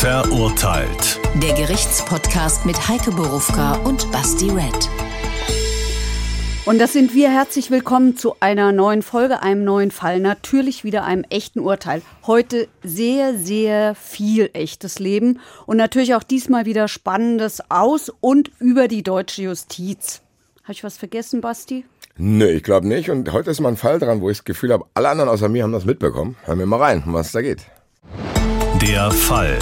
Verurteilt. Der Gerichtspodcast mit Heike Borufka und Basti Red. Und das sind wir. Herzlich willkommen zu einer neuen Folge, einem neuen Fall. Natürlich wieder einem echten Urteil. Heute sehr, sehr viel echtes Leben und natürlich auch diesmal wieder Spannendes aus und über die deutsche Justiz. Habe ich was vergessen, Basti? Nö, ich glaube nicht. Und heute ist mal ein Fall dran, wo ich das Gefühl habe, alle anderen außer mir haben das mitbekommen. Hören wir mal rein, um was da geht. Der Fall.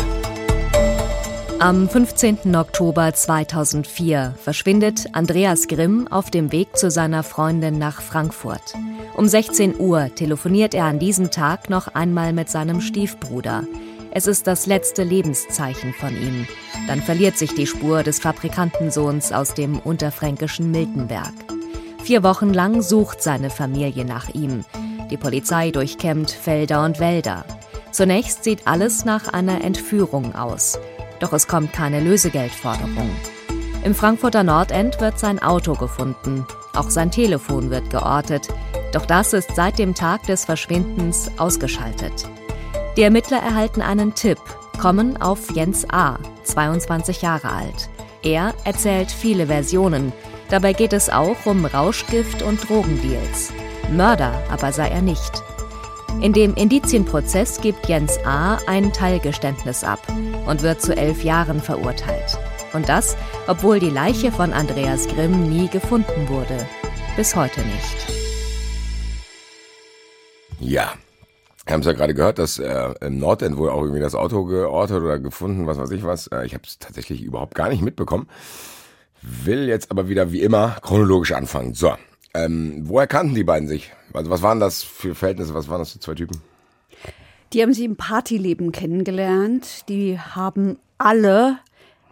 Am 15. Oktober 2004 verschwindet Andreas Grimm auf dem Weg zu seiner Freundin nach Frankfurt. Um 16 Uhr telefoniert er an diesem Tag noch einmal mit seinem Stiefbruder. Es ist das letzte Lebenszeichen von ihm. Dann verliert sich die Spur des Fabrikantensohns aus dem unterfränkischen Miltenberg. Vier Wochen lang sucht seine Familie nach ihm. Die Polizei durchkämmt Felder und Wälder. Zunächst sieht alles nach einer Entführung aus. Doch es kommt keine Lösegeldforderung. Im Frankfurter Nordend wird sein Auto gefunden. Auch sein Telefon wird geortet. Doch das ist seit dem Tag des Verschwindens ausgeschaltet. Die Ermittler erhalten einen Tipp, kommen auf Jens A., 22 Jahre alt. Er erzählt viele Versionen. Dabei geht es auch um Rauschgift und Drogendeals. Mörder aber sei er nicht. In dem Indizienprozess gibt Jens A. ein Teilgeständnis ab und wird zu elf Jahren verurteilt. Und das, obwohl die Leiche von Andreas Grimm nie gefunden wurde. Bis heute nicht. Ja. Wir haben es ja gerade gehört, dass äh, im Nordend wohl auch irgendwie das Auto geortet oder gefunden, was weiß ich was. Äh, ich habe es tatsächlich überhaupt gar nicht mitbekommen. Will jetzt aber wieder wie immer chronologisch anfangen. So, ähm, woher kannten die beiden sich? Also was waren das für Verhältnisse? Was waren das für zwei Typen? Die haben sie im Partyleben kennengelernt. Die haben alle,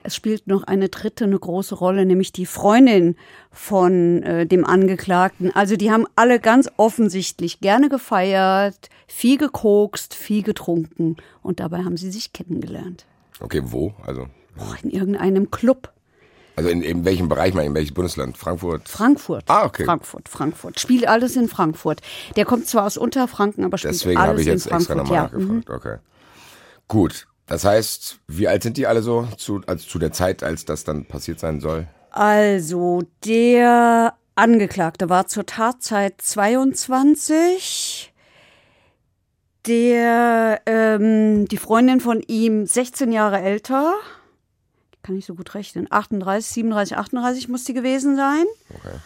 es spielt noch eine dritte eine große Rolle, nämlich die Freundin von äh, dem Angeklagten. Also die haben alle ganz offensichtlich gerne gefeiert, viel gekokst, viel getrunken und dabei haben sie sich kennengelernt. Okay, wo? Also oh, in irgendeinem Club. Also in, in welchem Bereich mal, in welches Bundesland? Frankfurt? Frankfurt. Ah, okay. Frankfurt, Frankfurt. Spielt alles in Frankfurt. Der kommt zwar aus Unterfranken, aber spielt Deswegen alles ich jetzt in Frankfurt. extra nochmal ja. nachgefragt. Okay. Gut. Das heißt, wie alt sind die alle so zu, also zu der Zeit, als das dann passiert sein soll? Also, der Angeklagte war zur Tatzeit 22. Der, ähm, die Freundin von ihm 16 Jahre älter. Kann ich so gut rechnen. 38, 37, 38 muss die gewesen sein. Okay.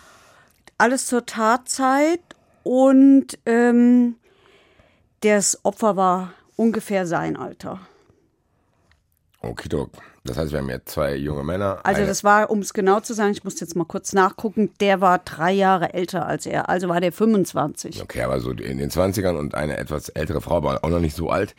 Alles zur Tatzeit. Und ähm, das Opfer war ungefähr sein Alter. Okidok. Das heißt, wir haben jetzt zwei junge Männer. Also das war, um es genau zu sagen, ich muss jetzt mal kurz nachgucken, der war drei Jahre älter als er, also war der 25. Okay, aber so in den 20ern und eine etwas ältere Frau, aber auch noch nicht so alt.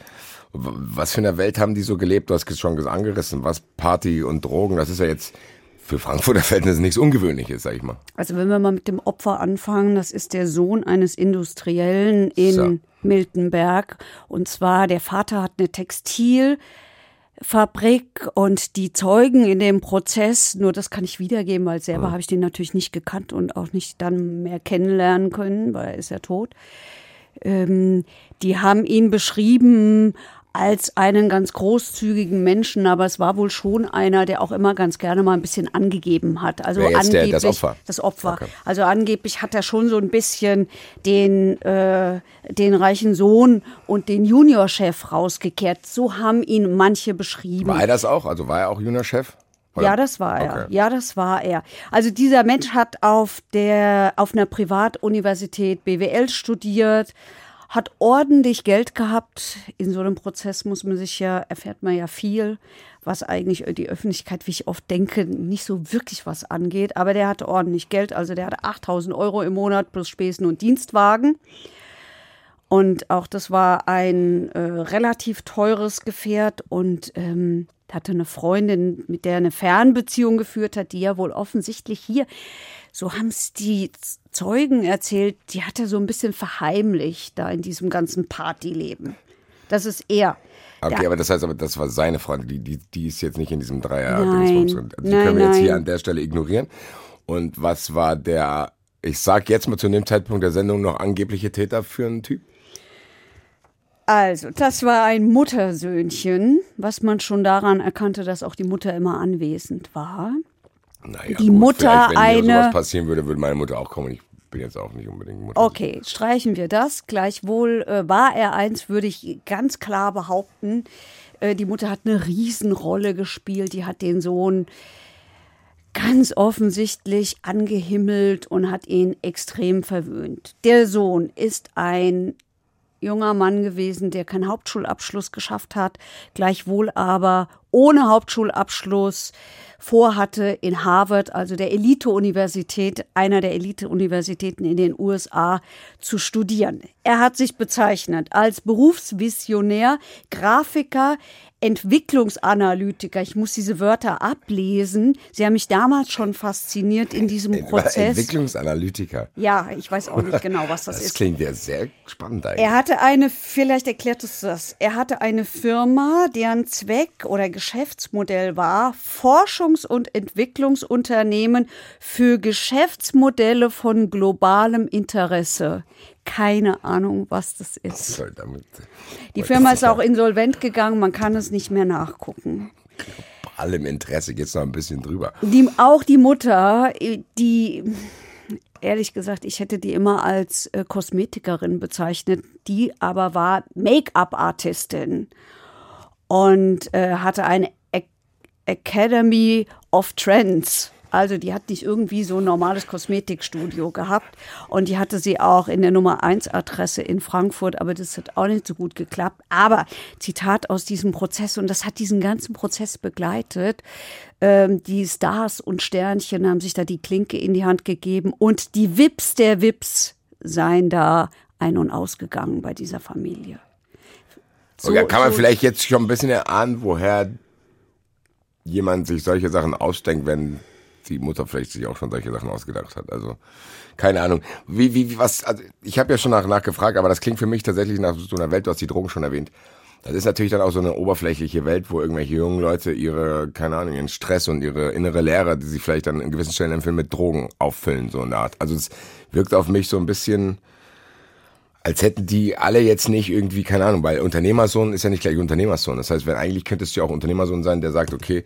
Was für eine Welt haben die so gelebt? Du hast es schon angerissen. Was Party und Drogen, das ist ja jetzt für Frankfurter Verhältnisse nichts Ungewöhnliches, sag ich mal. Also wenn wir mal mit dem Opfer anfangen, das ist der Sohn eines Industriellen in So. Miltenberg. Und zwar, der Vater hat eine Textilfabrik und die Zeugen in dem Prozess, nur das kann ich wiedergeben, weil selber habe ich den natürlich nicht gekannt und auch nicht dann mehr kennenlernen können, weil er ist ja tot. Ähm, die haben ihn beschrieben als einen ganz großzügigen Menschen, aber es war wohl schon einer, der auch immer ganz gerne mal ein bisschen angegeben hat. Also Wer jetzt der- angeblich das Opfer? Das Opfer. Okay. Also angeblich hat er schon so ein bisschen den, äh, den reichen Sohn und den Juniorchef rausgekehrt. So haben ihn manche beschrieben. War er das auch? Also war er auch Juniorchef? Oder- Ja, das war er. Okay. Ja, das war er. Also dieser Mensch hat auf der auf einer Privatuniversität BWL studiert, hat ordentlich Geld gehabt. In so einem Prozess muss man sich ja erfährt man ja viel, was eigentlich die Öffentlichkeit, wie ich oft denke, nicht so wirklich was angeht. Aber der hatte ordentlich Geld. Also der hatte 8000 Euro im Monat plus Spesen und Dienstwagen. Und auch das war ein äh, relativ teures Gefährt und ähm, hatte eine Freundin, mit der er eine Fernbeziehung geführt hat, die ja wohl offensichtlich hier, so haben es die Zeugen erzählt, die hat er so ein bisschen verheimlicht da in diesem ganzen Partyleben. Das ist er. Okay, Ja. aber das heißt aber, das war seine Freundin, die, die, die ist jetzt nicht in diesem Dreier. Nein. Die Nein, können wir jetzt hier nein. an der Stelle ignorieren. Und was war der, ich sag jetzt mal zu dem Zeitpunkt der Sendung noch angebliche Täter für einen Typ? Also, das war ein Muttersöhnchen, was man schon daran erkannte, dass auch die Mutter immer anwesend war. Naja, Die Mutter vielleicht, wenn eine- mir sowas passieren würde, würde meine Mutter auch kommen. Ich bin jetzt auch nicht unbedingt Mutter. Okay, streichen wir das. Gleichwohl äh, war er eins, würde ich ganz klar behaupten. Äh, die Mutter hat eine Riesenrolle gespielt. Die hat den Sohn ganz offensichtlich angehimmelt und hat ihn extrem verwöhnt. Der Sohn ist ein junger Mann gewesen, der keinen Hauptschulabschluss geschafft hat, gleichwohl aber ohne Hauptschulabschluss vorhatte, in Harvard, also der Elite-Universität, einer der Elite-Universitäten in den USA, zu studieren. Er hat sich bezeichnet als Berufsvisionär, Grafiker, Entwicklungsanalytiker. Ich muss diese Wörter ablesen. Sie haben mich damals schon fasziniert in diesem war Prozess. Entwicklungsanalytiker. Ja, ich weiß auch nicht genau, was das, Das ist. klingt ja sehr spannend eigentlich. Er hatte eine, vielleicht erklärt es das, er hatte eine Firma, deren Zweck oder Geschäftsmodell war, Forschungs- und Entwicklungsunternehmen für Geschäftsmodelle von globalem Interesse. Keine Ahnung, was das ist. Damit, Die Firma ist auch insolvent gegangen, man kann es nicht mehr nachgucken. bei allem Interesse geht's noch ein bisschen drüber. Die, auch die Mutter, die, ehrlich gesagt, ich hätte die immer als äh, Kosmetikerin bezeichnet, die aber war Make-up-Artistin und äh, hatte eine A Academy of Trends. Also die hat nicht irgendwie so ein normales Kosmetikstudio gehabt und die hatte sie auch in der Nummer 1 Adresse in Frankfurt, aber das hat auch nicht so gut geklappt. Aber Zitat aus diesem Prozess und das hat diesen ganzen Prozess begleitet. Ähm, die Stars und Sternchen haben sich da die Klinke in die Hand gegeben und die Wips der Wips seien da ein- und ausgegangen bei dieser Familie. So- okay, kann man so- vielleicht jetzt schon ein bisschen erahnen, woher jemand sich solche Sachen ausdenkt, wenn die Mutter vielleicht sich auch schon solche Sachen ausgedacht hat. Also keine Ahnung. Wie, wie, was, also ich habe ja schon nach, nachgefragt, aber das klingt für mich tatsächlich nach so einer Welt, du hast die Drogen schon erwähnt. Das ist natürlich dann auch so eine oberflächliche Welt, wo irgendwelche jungen Leute ihre, keine Ahnung, ihren Stress und ihre innere Leere, die sie vielleicht dann in gewissen Stellen empfinden, mit Drogen auffüllen, so eine Art. Also es wirkt auf mich so ein bisschen, als hätten die alle jetzt nicht irgendwie, keine Ahnung, weil Unternehmersohn ist ja nicht gleich Unternehmersohn. Das heißt, wenn eigentlich könntest du ja auch Unternehmersohn sein, der sagt, okay,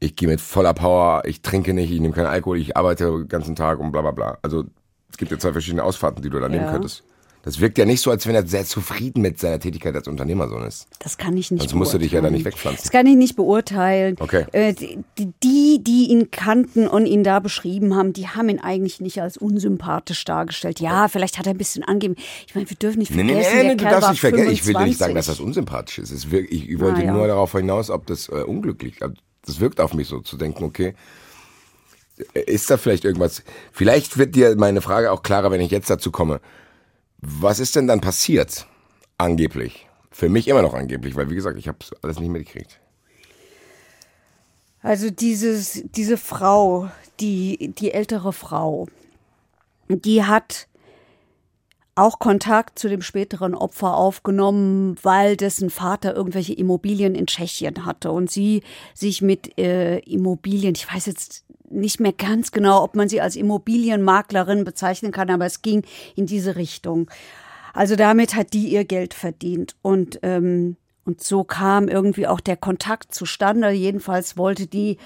ich gehe mit voller Power, ich trinke nicht, ich nehme keinen Alkohol, ich arbeite den ganzen Tag und bla bla bla. Also es gibt ja zwei verschiedene Ausfahrten, die du da nehmen Ja. könntest. Das wirkt ja nicht so, als wenn er sehr zufrieden mit seiner Tätigkeit als Unternehmersohn ist. Das kann ich nicht Sonst musst du dich ja da nicht beurteilen. wegpflanzen. Das kann ich nicht beurteilen. Okay. Äh, die, die, ihn kannten und ihn da beschrieben haben, die haben ihn eigentlich nicht als unsympathisch dargestellt. Ja, vielleicht hat er ein bisschen angegeben. Ich meine, wir dürfen nicht Nee, vergessen, nee, nee, der nee du darfst nicht vergessen. Ich will nicht 25. sagen, dass das unsympathisch ist. Ist ich wollte Naja. nur darauf hinaus, ob das äh, unglücklich also, Das wirkt auf mich so, zu denken, okay, ist da vielleicht irgendwas? Vielleicht wird dir meine Frage auch klarer, wenn ich jetzt dazu komme. Was ist denn dann passiert? Angeblich. Für mich immer noch angeblich, weil wie gesagt, ich habe alles nicht mitgekriegt. Also dieses, diese Frau, die, die ältere Frau, die hat auch Kontakt zu dem späteren Opfer aufgenommen, weil dessen Vater irgendwelche Immobilien in Tschechien hatte und sie sich mit äh, Immobilien, ich weiß jetzt nicht mehr ganz genau, ob man sie als Immobilienmaklerin bezeichnen kann, aber es ging in diese Richtung. Also damit hat die ihr Geld verdient und ähm, und so kam irgendwie auch der Kontakt zustande. Jedenfalls wollte die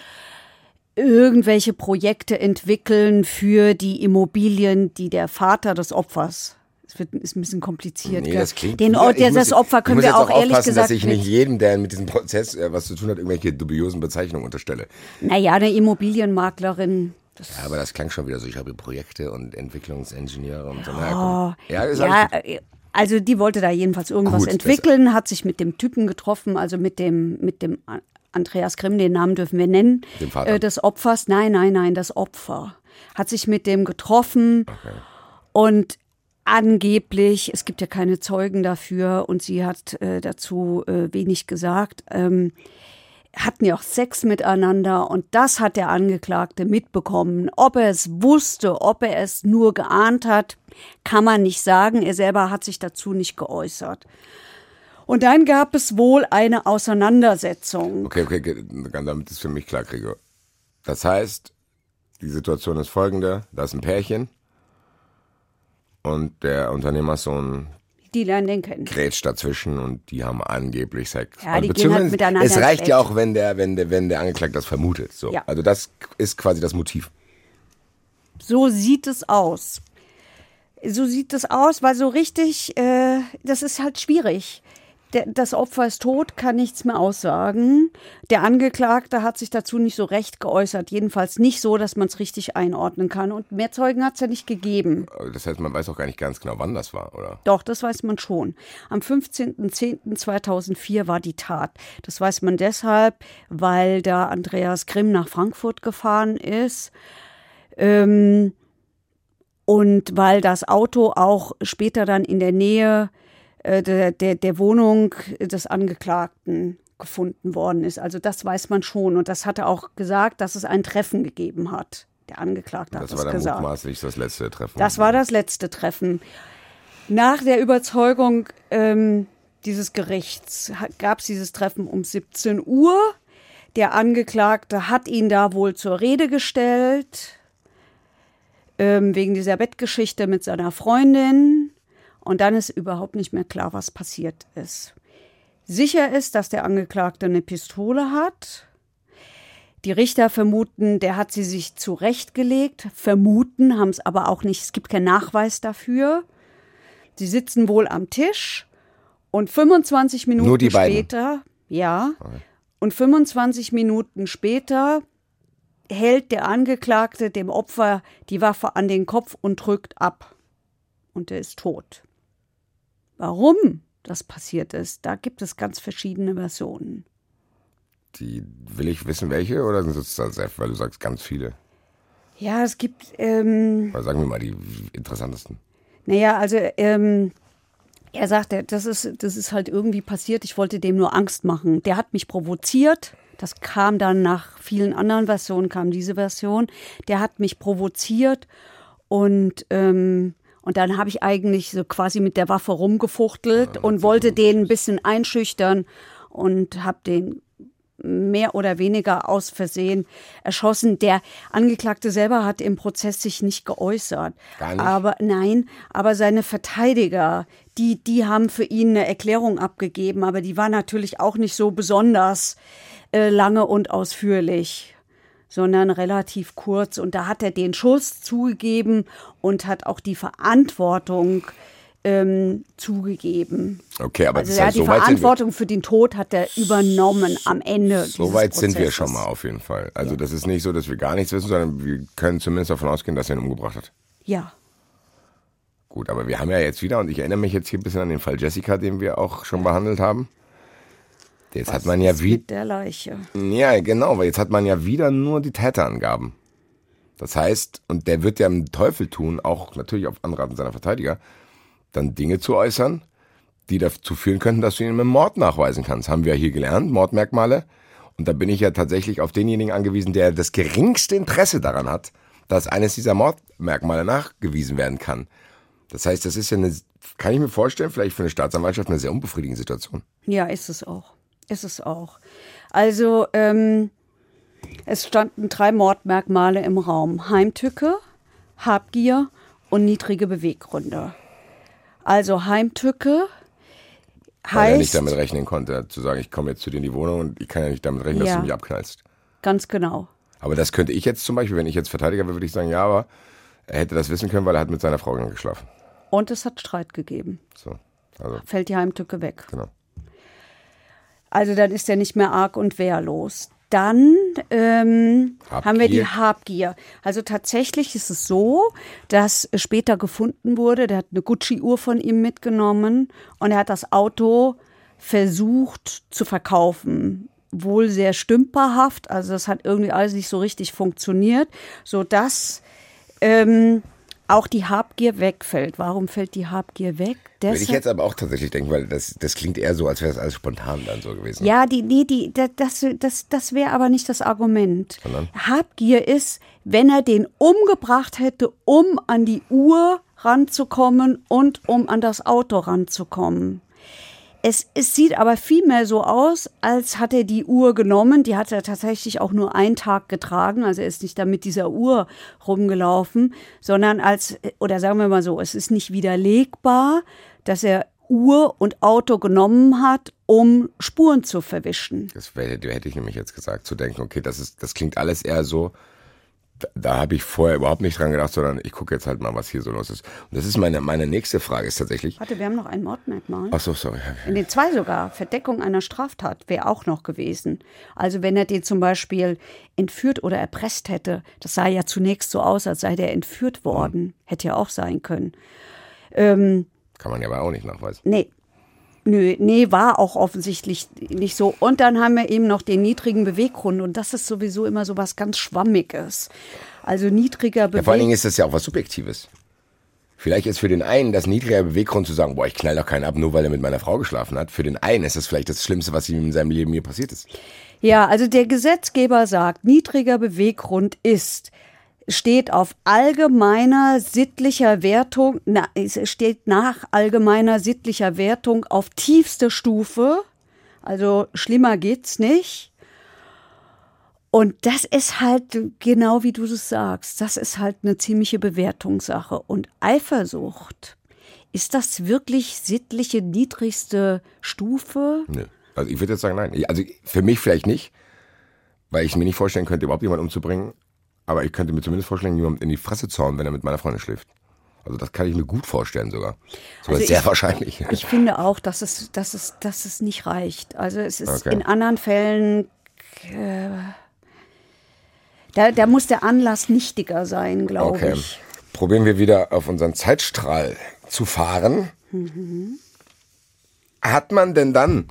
irgendwelche Projekte entwickeln für die Immobilien, die der Vater des Opfers. Wird ist ein bisschen kompliziert. Nee, das klingt. Den Ort, der, muss- das Opfer können wir jetzt auch ehrlich gesagt dass ich nicht. jedem, der mit diesem Prozess äh, was zu tun hat, irgendwelche dubiosen Bezeichnungen unterstelle. Naja, eine Immobilienmaklerin. Ja, aber das klang schon wieder so. Ich habe Projekte und Entwicklungsingenieure und so. Komm. ja, Ja, äh, also die wollte da jedenfalls irgendwas Gut, entwickeln, hat sich mit dem Typen getroffen, also mit dem, mit dem Andreas Grimm, den Namen dürfen wir nennen, Dem Vater. äh, des Opfers. Nein, nein, nein, das Opfer. Hat sich mit dem getroffen und angeblich, es gibt ja keine Zeugen dafür und sie hat äh, dazu äh, wenig gesagt, ähm, hatten ja auch Sex miteinander und das hat der Angeklagte mitbekommen. Ob er es wusste, ob er es nur geahnt hat, kann man nicht sagen. Er selber hat sich dazu nicht geäußert. Und dann gab es wohl eine Auseinandersetzung. Okay, okay, okay, damit ist für mich klar, Gregor. Das heißt, die Situation ist folgende: Da ist ein Pärchen und der Unternehmersohn die lernen den kennen. grätscht dazwischen und die haben angeblich Sex. Ja, die gehen halt miteinander Es reicht ja auch, wenn der, wenn der, wenn der Angeklagte das vermutet. So. Ja. Also das ist quasi das Motiv. So sieht es aus. So sieht es aus, weil so richtig, äh, das ist halt schwierig. Der, das Opfer ist tot, kann nichts mehr aussagen. Der Angeklagte hat sich dazu nicht so recht geäußert. Jedenfalls nicht so, dass man es richtig einordnen kann. Und mehr Zeugen hat es ja nicht gegeben. Das heißt, man weiß auch gar nicht ganz genau, wann das war, oder? Doch, das weiß man schon. Am 15.10.2004 war die Tat. Das weiß man deshalb, weil da Andreas Grimm nach Frankfurt gefahren ist. Ähm, und weil das Auto auch später dann in der Nähe äh, der, der, der Wohnung des Angeklagten gefunden worden ist. Also das weiß man schon. Und das hat er auch gesagt, dass es ein Treffen gegeben hat. Der Angeklagte hat Das das, war dann gesagt. mutmaßlich das letzte Treffen. Das war das letzte Treffen. Nach der Überzeugung ähm, dieses Gerichts gab es dieses Treffen um 17 Uhr. Der Angeklagte hat ihn da wohl zur Rede gestellt, ähm, wegen dieser Bettgeschichte mit seiner Freundin. Und dann ist überhaupt nicht mehr klar, was passiert ist. Sicher ist, dass der Angeklagte eine Pistole hat. Die Richter vermuten, der hat sie sich zurechtgelegt. Vermuten, haben es aber auch nicht. Es gibt keinen Nachweis dafür. Sie sitzen wohl am Tisch und 25 Minuten später, ja, und 25 Minuten später hält der Angeklagte dem Opfer die Waffe an den Kopf und drückt ab. Und er ist tot. Warum das passiert ist, da gibt es ganz verschiedene Versionen. Die, will ich wissen, welche? Oder sind es dann sehr, weil du sagst ganz viele? Ja, es gibt, ähm, Oder sagen wir mal die interessantesten. naja, also ähm, er sagte, das ist, das ist halt irgendwie passiert, ich wollte dem nur Angst machen. Der hat mich provoziert. Das kam dann nach vielen anderen Versionen, kam diese Version. Der hat mich provoziert und, ähm, und dann habe ich eigentlich so quasi mit der Waffe rumgefuchtelt und wollte den ein bisschen einschüchtern und habe den mehr oder weniger aus Versehen erschossen. Der Angeklagte selber hat im Prozess sich nicht geäußert. Gar nicht? Aber nein, aber seine Verteidiger, die, die haben für ihn eine Erklärung abgegeben, aber die war natürlich auch nicht so besonders äh, lange und ausführlich, sondern relativ kurz. Und da hat er den Schuss zugegeben und hat auch die Verantwortung ähm, zugegeben. Okay, aber Also das heißt, hat die so. Verantwortung für den Tod hat er übernommen am Ende. So weit sind wir schon mal auf jeden Fall. Also das ist nicht so, dass wir gar nichts wissen, sondern wir können zumindest davon ausgehen, dass er ihn umgebracht hat. Ja. Gut, aber wir haben ja jetzt wieder, und ich erinnere mich jetzt hier ein bisschen an den Fall Jessica, den wir auch schon behandelt haben. Jetzt hat man ja wieder. mit der Leiche. Ja, genau, weil jetzt hat man ja wieder nur die Täterangaben. Das heißt, und der wird ja im Teufel tun, auch natürlich auf Anraten seiner Verteidiger, dann Dinge zu äußern, die dazu führen könnten, dass du ihn mit Mord nachweisen kannst. Haben wir hier gelernt, Mordmerkmale. Und da bin ich ja tatsächlich auf denjenigen angewiesen, der das geringste Interesse daran hat, dass eines dieser Mordmerkmale nachgewiesen werden kann. Das heißt, das ist ja eine, kann ich mir vorstellen, vielleicht für eine Staatsanwaltschaft eine sehr unbefriedigende Situation. Ja, ist es auch. Ist es auch. Also, ähm, es standen drei Mordmerkmale im Raum. Heimtücke, Habgier und niedrige Beweggründe. Also Heimtücke Weil er nicht heißt, damit rechnen konnte, zu sagen, ich komme jetzt zu dir in die Wohnung und ich kann ja nicht damit rechnen, dass Ja. du mich abknallst. ganz genau. Aber das könnte ich jetzt zum Beispiel, wenn ich jetzt Verteidiger wäre, würde ich sagen, ja, aber er hätte das wissen können, weil er hat mit seiner Frau geschlafen. Und es hat Streit gegeben. So, also, Fällt die Heimtücke weg. genau. Also dann ist er nicht mehr arg und wehrlos. Dann ähm, haben wir die Habgier. Also tatsächlich ist es so, dass später gefunden wurde, der hat eine Gucci-Uhr von ihm mitgenommen und er hat das Auto versucht zu verkaufen. Wohl sehr stümperhaft, also das hat irgendwie alles nicht so richtig funktioniert, sodass ähm, auch die Habgier wegfällt. Warum fällt die Habgier weg? Würde ich jetzt aber auch tatsächlich denken, weil das, das klingt eher so, als wäre das alles spontan dann so gewesen. Ja, die, nee, die, da- das, das, das wäre aber nicht das Argument. Sondern? Habgier ist, wenn er den umgebracht hätte, um an die Uhr ranzukommen und um an das Auto ranzukommen. Es, es sieht aber vielmehr so aus, als hat er die Uhr genommen. Die hat er tatsächlich auch nur einen Tag getragen. Also er ist nicht da mit dieser Uhr rumgelaufen, sondern als, oder sagen wir mal so, es ist nicht widerlegbar, dass er Uhr und Auto genommen hat, um Spuren zu verwischen. Das wär, hätte ich nämlich jetzt gesagt, zu denken, okay, das ist, das klingt alles eher so, da, habe ich vorher überhaupt nicht dran gedacht, sondern ich gucke jetzt halt mal, was hier so los ist. Und das ist meine, meine nächste Frage ist tatsächlich. Warte, wir haben noch ein Mordmerkmal. Ach so, sorry. In den zwei sogar. Verdeckung einer Straftat wäre auch noch gewesen. Also wenn er den zum Beispiel entführt oder erpresst hätte, das sah ja zunächst so aus, als sei der entführt worden. Hätte ja auch sein können. Ähm, Kann man ja aber auch nicht nachweisen. Nee. Nö, nee, war auch offensichtlich nicht so. Und dann haben wir eben noch den niedrigen Beweggrund. Und das ist sowieso immer so was ganz Schwammiges. Also niedriger Ja, vor allen Dingen Beweggrund. ist das ja auch was Subjektives. Vielleicht ist für den einen das niedrige Beweggrund zu sagen, boah, ich knall doch keinen ab, nur weil er mit meiner Frau geschlafen hat. Für den einen ist das vielleicht das Schlimmste, was ihm in seinem Leben je passiert ist. Ja, also der Gesetzgeber sagt, niedriger Beweggrund ist, steht auf allgemeiner sittlicher Wertung, na, es steht nach allgemeiner sittlicher Wertung auf tiefste Stufe. Also schlimmer geht's nicht. Und das ist halt genau wie du es sagst, das ist halt eine ziemliche Bewertungssache. Und Eifersucht, ist das wirklich sittliche niedrigste Stufe? Nö. Also ich würde jetzt sagen, nein. Also für mich vielleicht nicht, weil ich mir nicht vorstellen könnte, überhaupt jemanden umzubringen. Aber ich könnte mir zumindest vorstellen, jemanden in die Fresse zu hauen, wenn er mit meiner Freundin schläft. Also das kann ich mir gut vorstellen sogar. Sogar Also sehr ich- wahrscheinlich. Ich finde auch, dass es, dass es, dass es nicht reicht. Also es ist Okay. in anderen Fällen, äh, da, da muss der Anlass nichtiger sein, glaube Okay. ich. Probieren wir wieder auf unseren Zeitstrahl zu fahren. Hat man denn dann,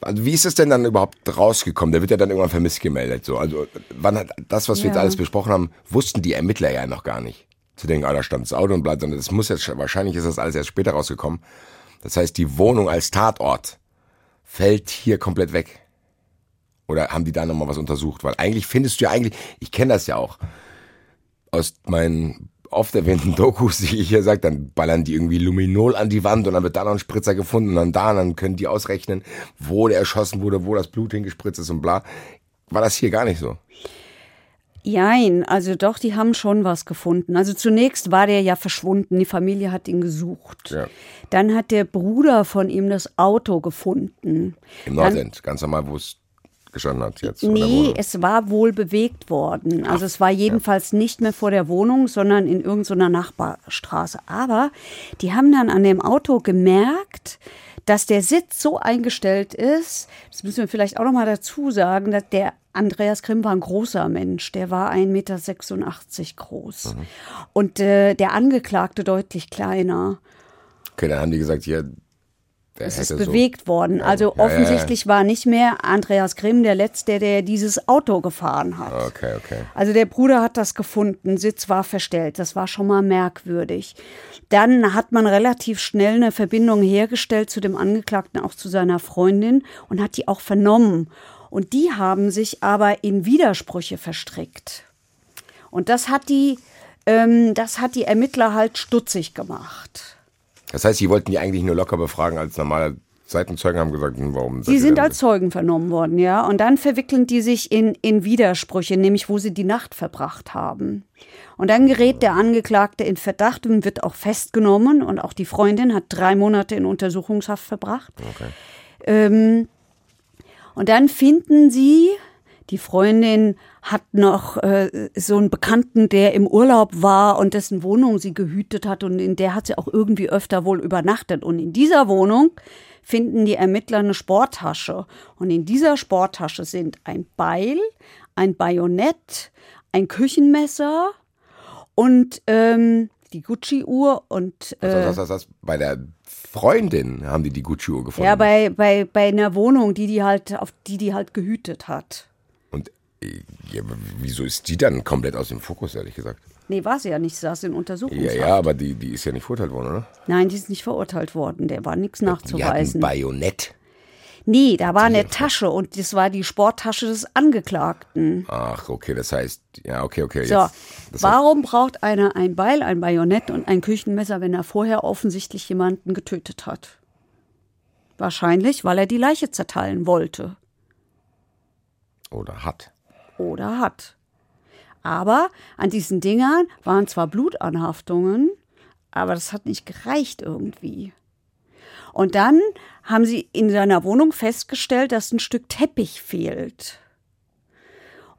also wie ist es denn dann überhaupt rausgekommen? Der wird ja dann irgendwann vermisst gemeldet. So. Also wann hat das, was wir jetzt alles besprochen haben, wussten die Ermittler ja noch gar nicht. Zu denken, ah, da stand das Auto und bleibt, sondern das muss jetzt, wahrscheinlich ist das alles erst später rausgekommen. Das heißt, die Wohnung als Tatort fällt hier komplett weg. Oder haben die da nochmal was untersucht? Weil eigentlich findest du ja eigentlich, ich kenne das ja auch, aus meinen oft erwähnten Dokus, die ich hier sage, dann ballern die irgendwie Luminol an die Wand und dann wird da noch ein Spritzer gefunden und dann da und dann können die ausrechnen, wo der erschossen wurde, wo das Blut hingespritzt ist und bla. War das hier gar nicht so? Jein, also doch, die haben schon was gefunden. Also zunächst war der ja verschwunden, die Familie hat ihn gesucht. Ja. Dann hat der Bruder von ihm das Auto gefunden. Im Nordend, ganz normal, wo es hat jetzt. Nee, es war wohl bewegt worden. Also es war jedenfalls nicht mehr vor der Wohnung, sondern in irgendeiner Nachbarstraße. Aber die haben dann an dem Auto gemerkt, dass der Sitz so eingestellt ist, das müssen wir vielleicht auch noch mal dazu sagen, dass der Andreas Grimm war ein großer Mensch, der war 1,86 Meter groß. Mhm. Und äh, der Angeklagte deutlich kleiner. Okay, dann haben die gesagt, hier, Es ist bewegt worden. Also ja, ja. offensichtlich war nicht mehr Andreas Grimm der Letzte, der dieses Auto gefahren hat. Okay, okay. Also der Bruder hat das gefunden, Sitz war verstellt. Das war schon mal merkwürdig. Dann hat man relativ schnell eine Verbindung hergestellt zu dem Angeklagten, auch zu seiner Freundin und hat die auch vernommen. Und die haben sich aber in Widersprüche verstrickt. Und das hat die, ähm, das hat die Ermittler halt stutzig gemacht. Das heißt, die wollten die eigentlich nur locker befragen als normale Seitenzeugen, haben gesagt, hm, warum ihr sind als Zeugen vernommen worden, ja. Und dann verwickeln die sich in, in Widersprüche, nämlich wo sie die Nacht verbracht haben. Und dann gerät der Angeklagte in Verdacht und wird auch festgenommen. Und auch die Freundin hat drei Monate in Untersuchungshaft verbracht. Ähm, und dann finden sie, die Freundin hat noch äh, so einen Bekannten, der im Urlaub war und dessen Wohnung sie gehütet hat und in der hat sie auch irgendwie öfter wohl übernachtet. Und in dieser Wohnung finden die Ermittler eine Sporttasche. Und in dieser Sporttasche sind ein Beil, ein Bajonett, ein Küchenmesser und ähm, die Gucci-Uhr und äh, Was, was, was, was, bei der Freundin haben die die Gucci-Uhr gefunden. ja, bei, bei, bei einer Wohnung, die die halt, auf die die halt gehütet hat. Ja, wieso ist die dann komplett aus dem Fokus, ehrlich gesagt? Nee, war sie ja nicht, sie saß in Ja, Untersuchungshaft. ja, aber die, die ist ja nicht verurteilt worden, oder? Nein, die ist nicht verurteilt worden, der war nichts Die hat ein nachzuweisen. Bajonett. Nee, da war eine Tasche und das war die Sporttasche des Angeklagten. Ach, okay, das heißt, ja, okay, okay. So, Jetzt, heißt, warum braucht einer ein Beil, ein Bajonett und ein Küchenmesser, wenn er vorher offensichtlich jemanden getötet hat? Wahrscheinlich, weil er die Leiche zerteilen wollte oder hat. Oder hat. Aber an diesen Dingern waren zwar Blutanhaftungen, aber das hat nicht gereicht irgendwie. Und dann haben sie in seiner Wohnung festgestellt, dass ein Stück Teppich fehlt.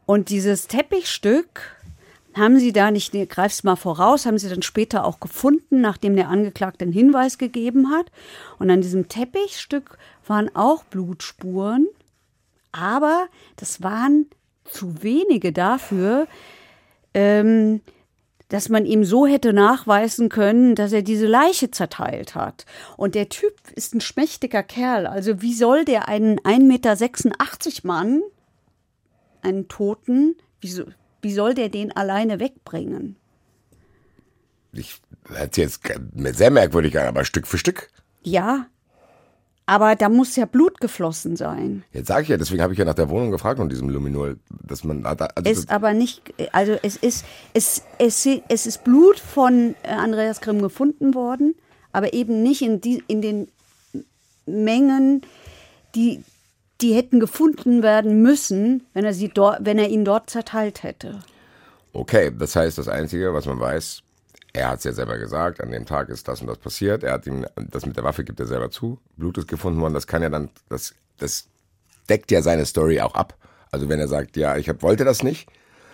Und dieses Teppichstück haben sie da nicht, nee, greif's mal voraus, haben sie dann später auch gefunden, nachdem der Angeklagte einen Hinweis gegeben hat. Und an diesem Teppichstück waren auch Blutspuren, aber das waren zu wenige dafür, ähm, dass man ihm so hätte nachweisen können, dass er diese Leiche zerteilt hat. Und der Typ ist ein schmächtiger Kerl. Also wie soll der einen 1,86 Meter Mann, einen Toten, wie, so, wie soll der den alleine wegbringen? Ich hätte jetzt sehr merkwürdig an, aber Stück für Stück. Ja, aber da muss ja Blut geflossen sein. Jetzt sage ich ja, deswegen habe ich ja nach der Wohnung gefragt und diesem Luminol, dass man also ist aber nicht, also es ist, es, es, es ist Blut von äh, Andreas Grimm gefunden worden, aber eben nicht in, die, in den Mengen, die, die hätten gefunden werden müssen, wenn er, sie dort, wenn er ihn dort zerteilt hätte. Okay, das heißt, das Einzige, was man weiß, er hat es ja selber gesagt, an dem Tag ist das und das passiert. Er hat ihm, das mit der Waffe gibt er selber zu. Blut ist gefunden worden, das kann ja dann, das, das deckt ja seine Story auch ab. Also wenn er sagt, ja, ich hab, wollte das nicht,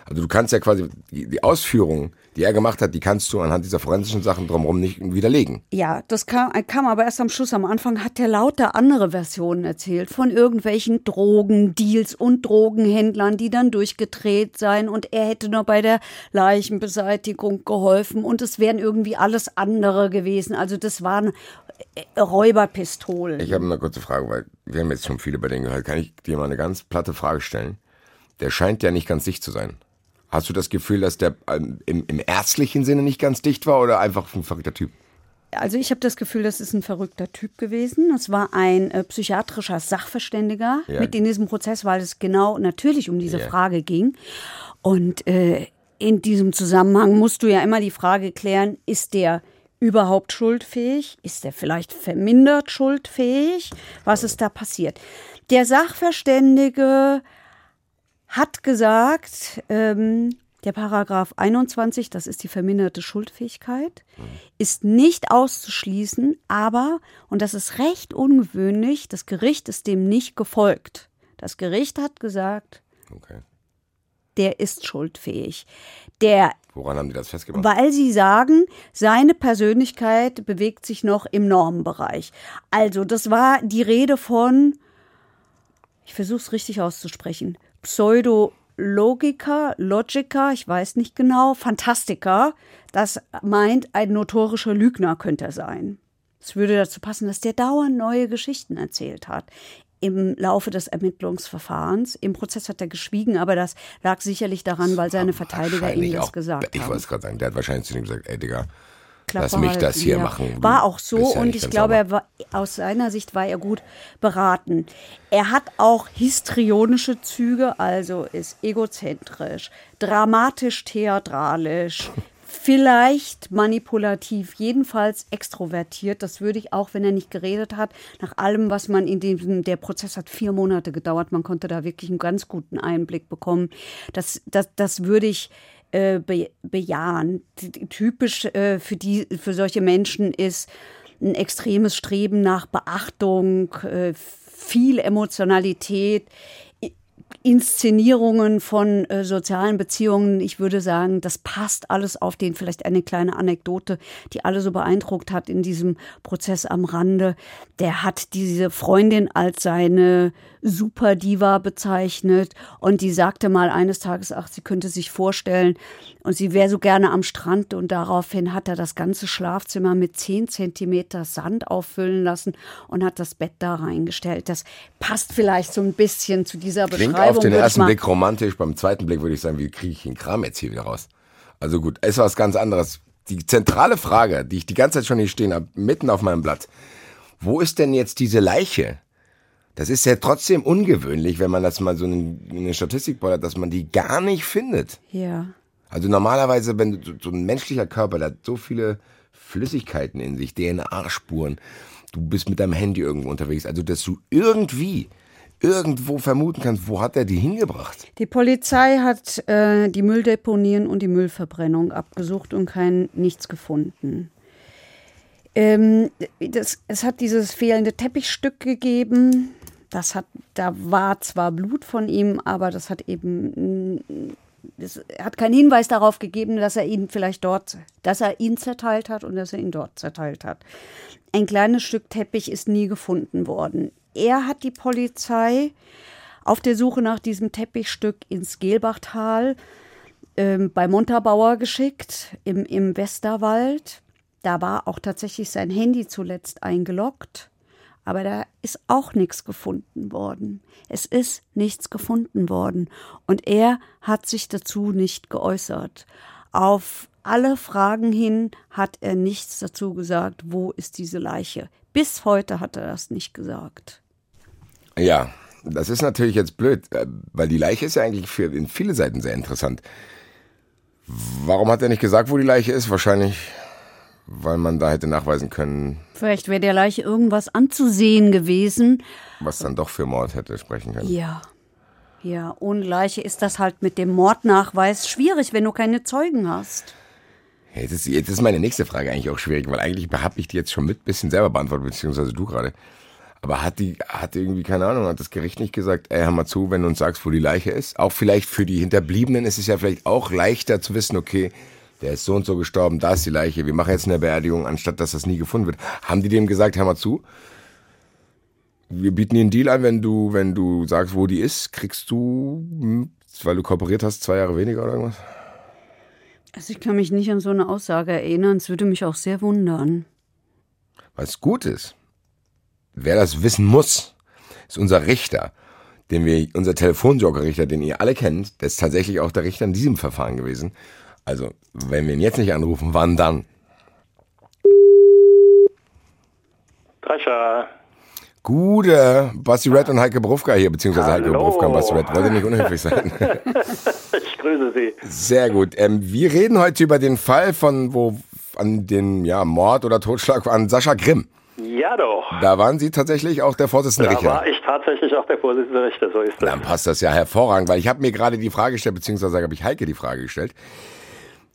also du kannst ja quasi die, Ausführungen, die er gemacht hat, die kannst du anhand dieser forensischen Sachen drumherum nicht widerlegen. Ja, das kam, kam aber erst am Schluss. Am Anfang hat er lauter andere Versionen erzählt von irgendwelchen Drogendeals und Drogenhändlern, die dann durchgedreht seien und er hätte nur bei der Leichenbeseitigung geholfen und es wären irgendwie alles andere gewesen. Also das waren äh, Räuberpistolen. Ich habe eine kurze Frage, weil wir haben jetzt schon viele bei denen gehört. Kann ich dir mal eine ganz platte Frage stellen? Der scheint ja nicht ganz dicht zu sein. Hast du das Gefühl, dass der ähm, im, im ärztlichen Sinne nicht ganz dicht war oder einfach ein verrückter Typ? Also ich habe das Gefühl, das ist ein verrückter Typ gewesen. Das war ein äh, psychiatrischer Sachverständiger ja. mit in diesem Prozess, weil es genau natürlich um diese ja. Frage ging. Und äh, in diesem Zusammenhang musst du ja immer die Frage klären, ist der überhaupt schuldfähig? Ist der vielleicht vermindert schuldfähig? Was ist da passiert? Der Sachverständige hat gesagt, ähm, der Paragraph 21, das ist die verminderte Schuldfähigkeit, ist nicht auszuschließen, aber, und das ist recht ungewöhnlich, das Gericht ist dem nicht gefolgt. Das Gericht hat gesagt, okay. der ist schuldfähig. Der, Woran haben die das festgemacht? Weil sie sagen, seine Persönlichkeit bewegt sich noch im Normenbereich. Also, das war die Rede von, ich versuche es richtig auszusprechen, Pseudologiker, Logiker, ich weiß nicht genau, Fantastiker. Das meint, ein notorischer Lügner könnte er sein. Es würde dazu passen, dass der dauernd neue Geschichten erzählt hat im Laufe des Ermittlungsverfahrens. Im Prozess hat er geschwiegen, aber das lag sicherlich daran, weil seine Verteidiger ihm das gesagt haben. Ich wollte es gerade sagen, der hat wahrscheinlich zu ihm gesagt, ey Digga, Klappe Lass mich das hier ja. machen. War auch so ja und ich glaube, er war, aus seiner Sicht war er gut beraten. Er hat auch histrionische Züge, also ist egozentrisch, dramatisch theatralisch, vielleicht manipulativ, jedenfalls extrovertiert. Das würde ich auch, wenn er nicht geredet hat, nach allem, was man in dem, der Prozess hat vier Monate gedauert. Man konnte da wirklich einen ganz guten Einblick bekommen. Das, das, das würde ich äh, be bejahen. Typisch äh, für, die, für solche Menschen ist ein extremes Streben nach Beachtung, äh, viel Emotionalität, Inszenierungen von äh, sozialen Beziehungen, ich würde sagen, das passt alles auf den. Vielleicht eine kleine Anekdote, die alle so beeindruckt hat in diesem Prozess am Rande. Der hat diese Freundin als seine Superdiva bezeichnet und die sagte mal eines Tages, ach, sie könnte sich vorstellen und sie wäre so gerne am Strand und daraufhin hat er das ganze Schlafzimmer mit zehn Zentimeter Sand auffüllen lassen und hat das Bett da reingestellt. Das passt vielleicht so ein bisschen zu dieser Klingt Beschreibung. auf den ersten Blick romantisch, beim zweiten Blick würde ich sagen, wie kriege ich den Kram jetzt hier wieder raus? Also gut, ist was ganz anderes. Die zentrale Frage, die ich die ganze Zeit schon hier stehen habe, mitten auf meinem Blatt. Wo ist denn jetzt diese Leiche? Das ist ja trotzdem ungewöhnlich, wenn man das mal so in eine Statistik bollert, dass man die gar nicht findet. Ja. Also normalerweise, wenn du, so ein menschlicher Körper, der hat so viele Flüssigkeiten in sich, DNA-Spuren, du bist mit deinem Handy irgendwo unterwegs, also dass du irgendwie irgendwo vermuten kannst, wo hat er die hingebracht? Die Polizei hat äh, die Mülldeponien und die Müllverbrennung abgesucht und kein nichts gefunden. Ähm, das, es hat dieses fehlende Teppichstück gegeben. Das hat, da war zwar Blut von ihm, aber das hat eben, es hat keinen Hinweis darauf gegeben, dass er ihn vielleicht dort, dass er ihn zerteilt hat und dass er ihn dort zerteilt hat. Ein kleines Stück Teppich ist nie gefunden worden. Er hat die Polizei auf der Suche nach diesem Teppichstück ins Gelbachtal ähm, bei Montabaur geschickt, im, im Westerwald. Da war auch tatsächlich sein Handy zuletzt eingeloggt. Aber da ist auch nichts gefunden worden. Es ist nichts gefunden worden. Und er hat sich dazu nicht geäußert. Auf alle Fragen hin hat er nichts dazu gesagt, wo ist diese Leiche. Bis heute hat er das nicht gesagt. Ja, das ist natürlich jetzt blöd, äh, weil die Leiche ist ja eigentlich für in viele Seiten sehr interessant. Warum hat er nicht gesagt, wo die Leiche ist? Wahrscheinlich, weil man da hätte nachweisen können. Vielleicht wäre der Leiche irgendwas anzusehen gewesen. Was dann doch für Mord hätte sprechen können. Ja. Ja, ohne Leiche ist das halt mit dem Mordnachweis schwierig, wenn du keine Zeugen hast. Jetzt ist, jetzt ist meine nächste Frage eigentlich auch schwierig, weil eigentlich habe ich die jetzt schon mit bisschen selber beantwortet, beziehungsweise du gerade. Aber hat die, hat irgendwie, keine Ahnung, hat das Gericht nicht gesagt, ey, hör mal zu, wenn du uns sagst, wo die Leiche ist? Auch vielleicht für die Hinterbliebenen ist es ja vielleicht auch leichter zu wissen, okay, der ist so und so gestorben, da ist die Leiche, wir machen jetzt eine Beerdigung, anstatt dass das nie gefunden wird. Haben die dem gesagt, hör mal zu, wir bieten dir einen Deal an, wenn du, wenn du sagst, wo die ist, kriegst du, hm, weil du kooperiert hast, zwei Jahre weniger oder irgendwas? Also ich kann mich nicht an so eine Aussage erinnern, es würde mich auch sehr wundern. Was gut ist, Wer das wissen muss, ist unser Richter, den wir, unser Telefonjoker-Richter, den ihr alle kennt, der ist tatsächlich auch der Richter in diesem Verfahren gewesen. Also, wenn wir ihn jetzt nicht anrufen, wann dann? Drescher. Gute, Basti Red und Heike Berufka hier, beziehungsweise Hallo. Heike Berufka und Basti Red. Wollte nicht unhöflich sein. ich grüße Sie. Sehr gut. Ähm, wir reden heute über den Fall von, wo, an den, ja, Mord oder Totschlag an Sascha Grimm. Ja doch. Da waren Sie tatsächlich auch der Vorsitzende da Richter. Da war ich tatsächlich auch der Vorsitzende Richter, so ist das. Dann passt das ja hervorragend, weil ich habe mir gerade die Frage gestellt, beziehungsweise habe ich Heike die Frage gestellt.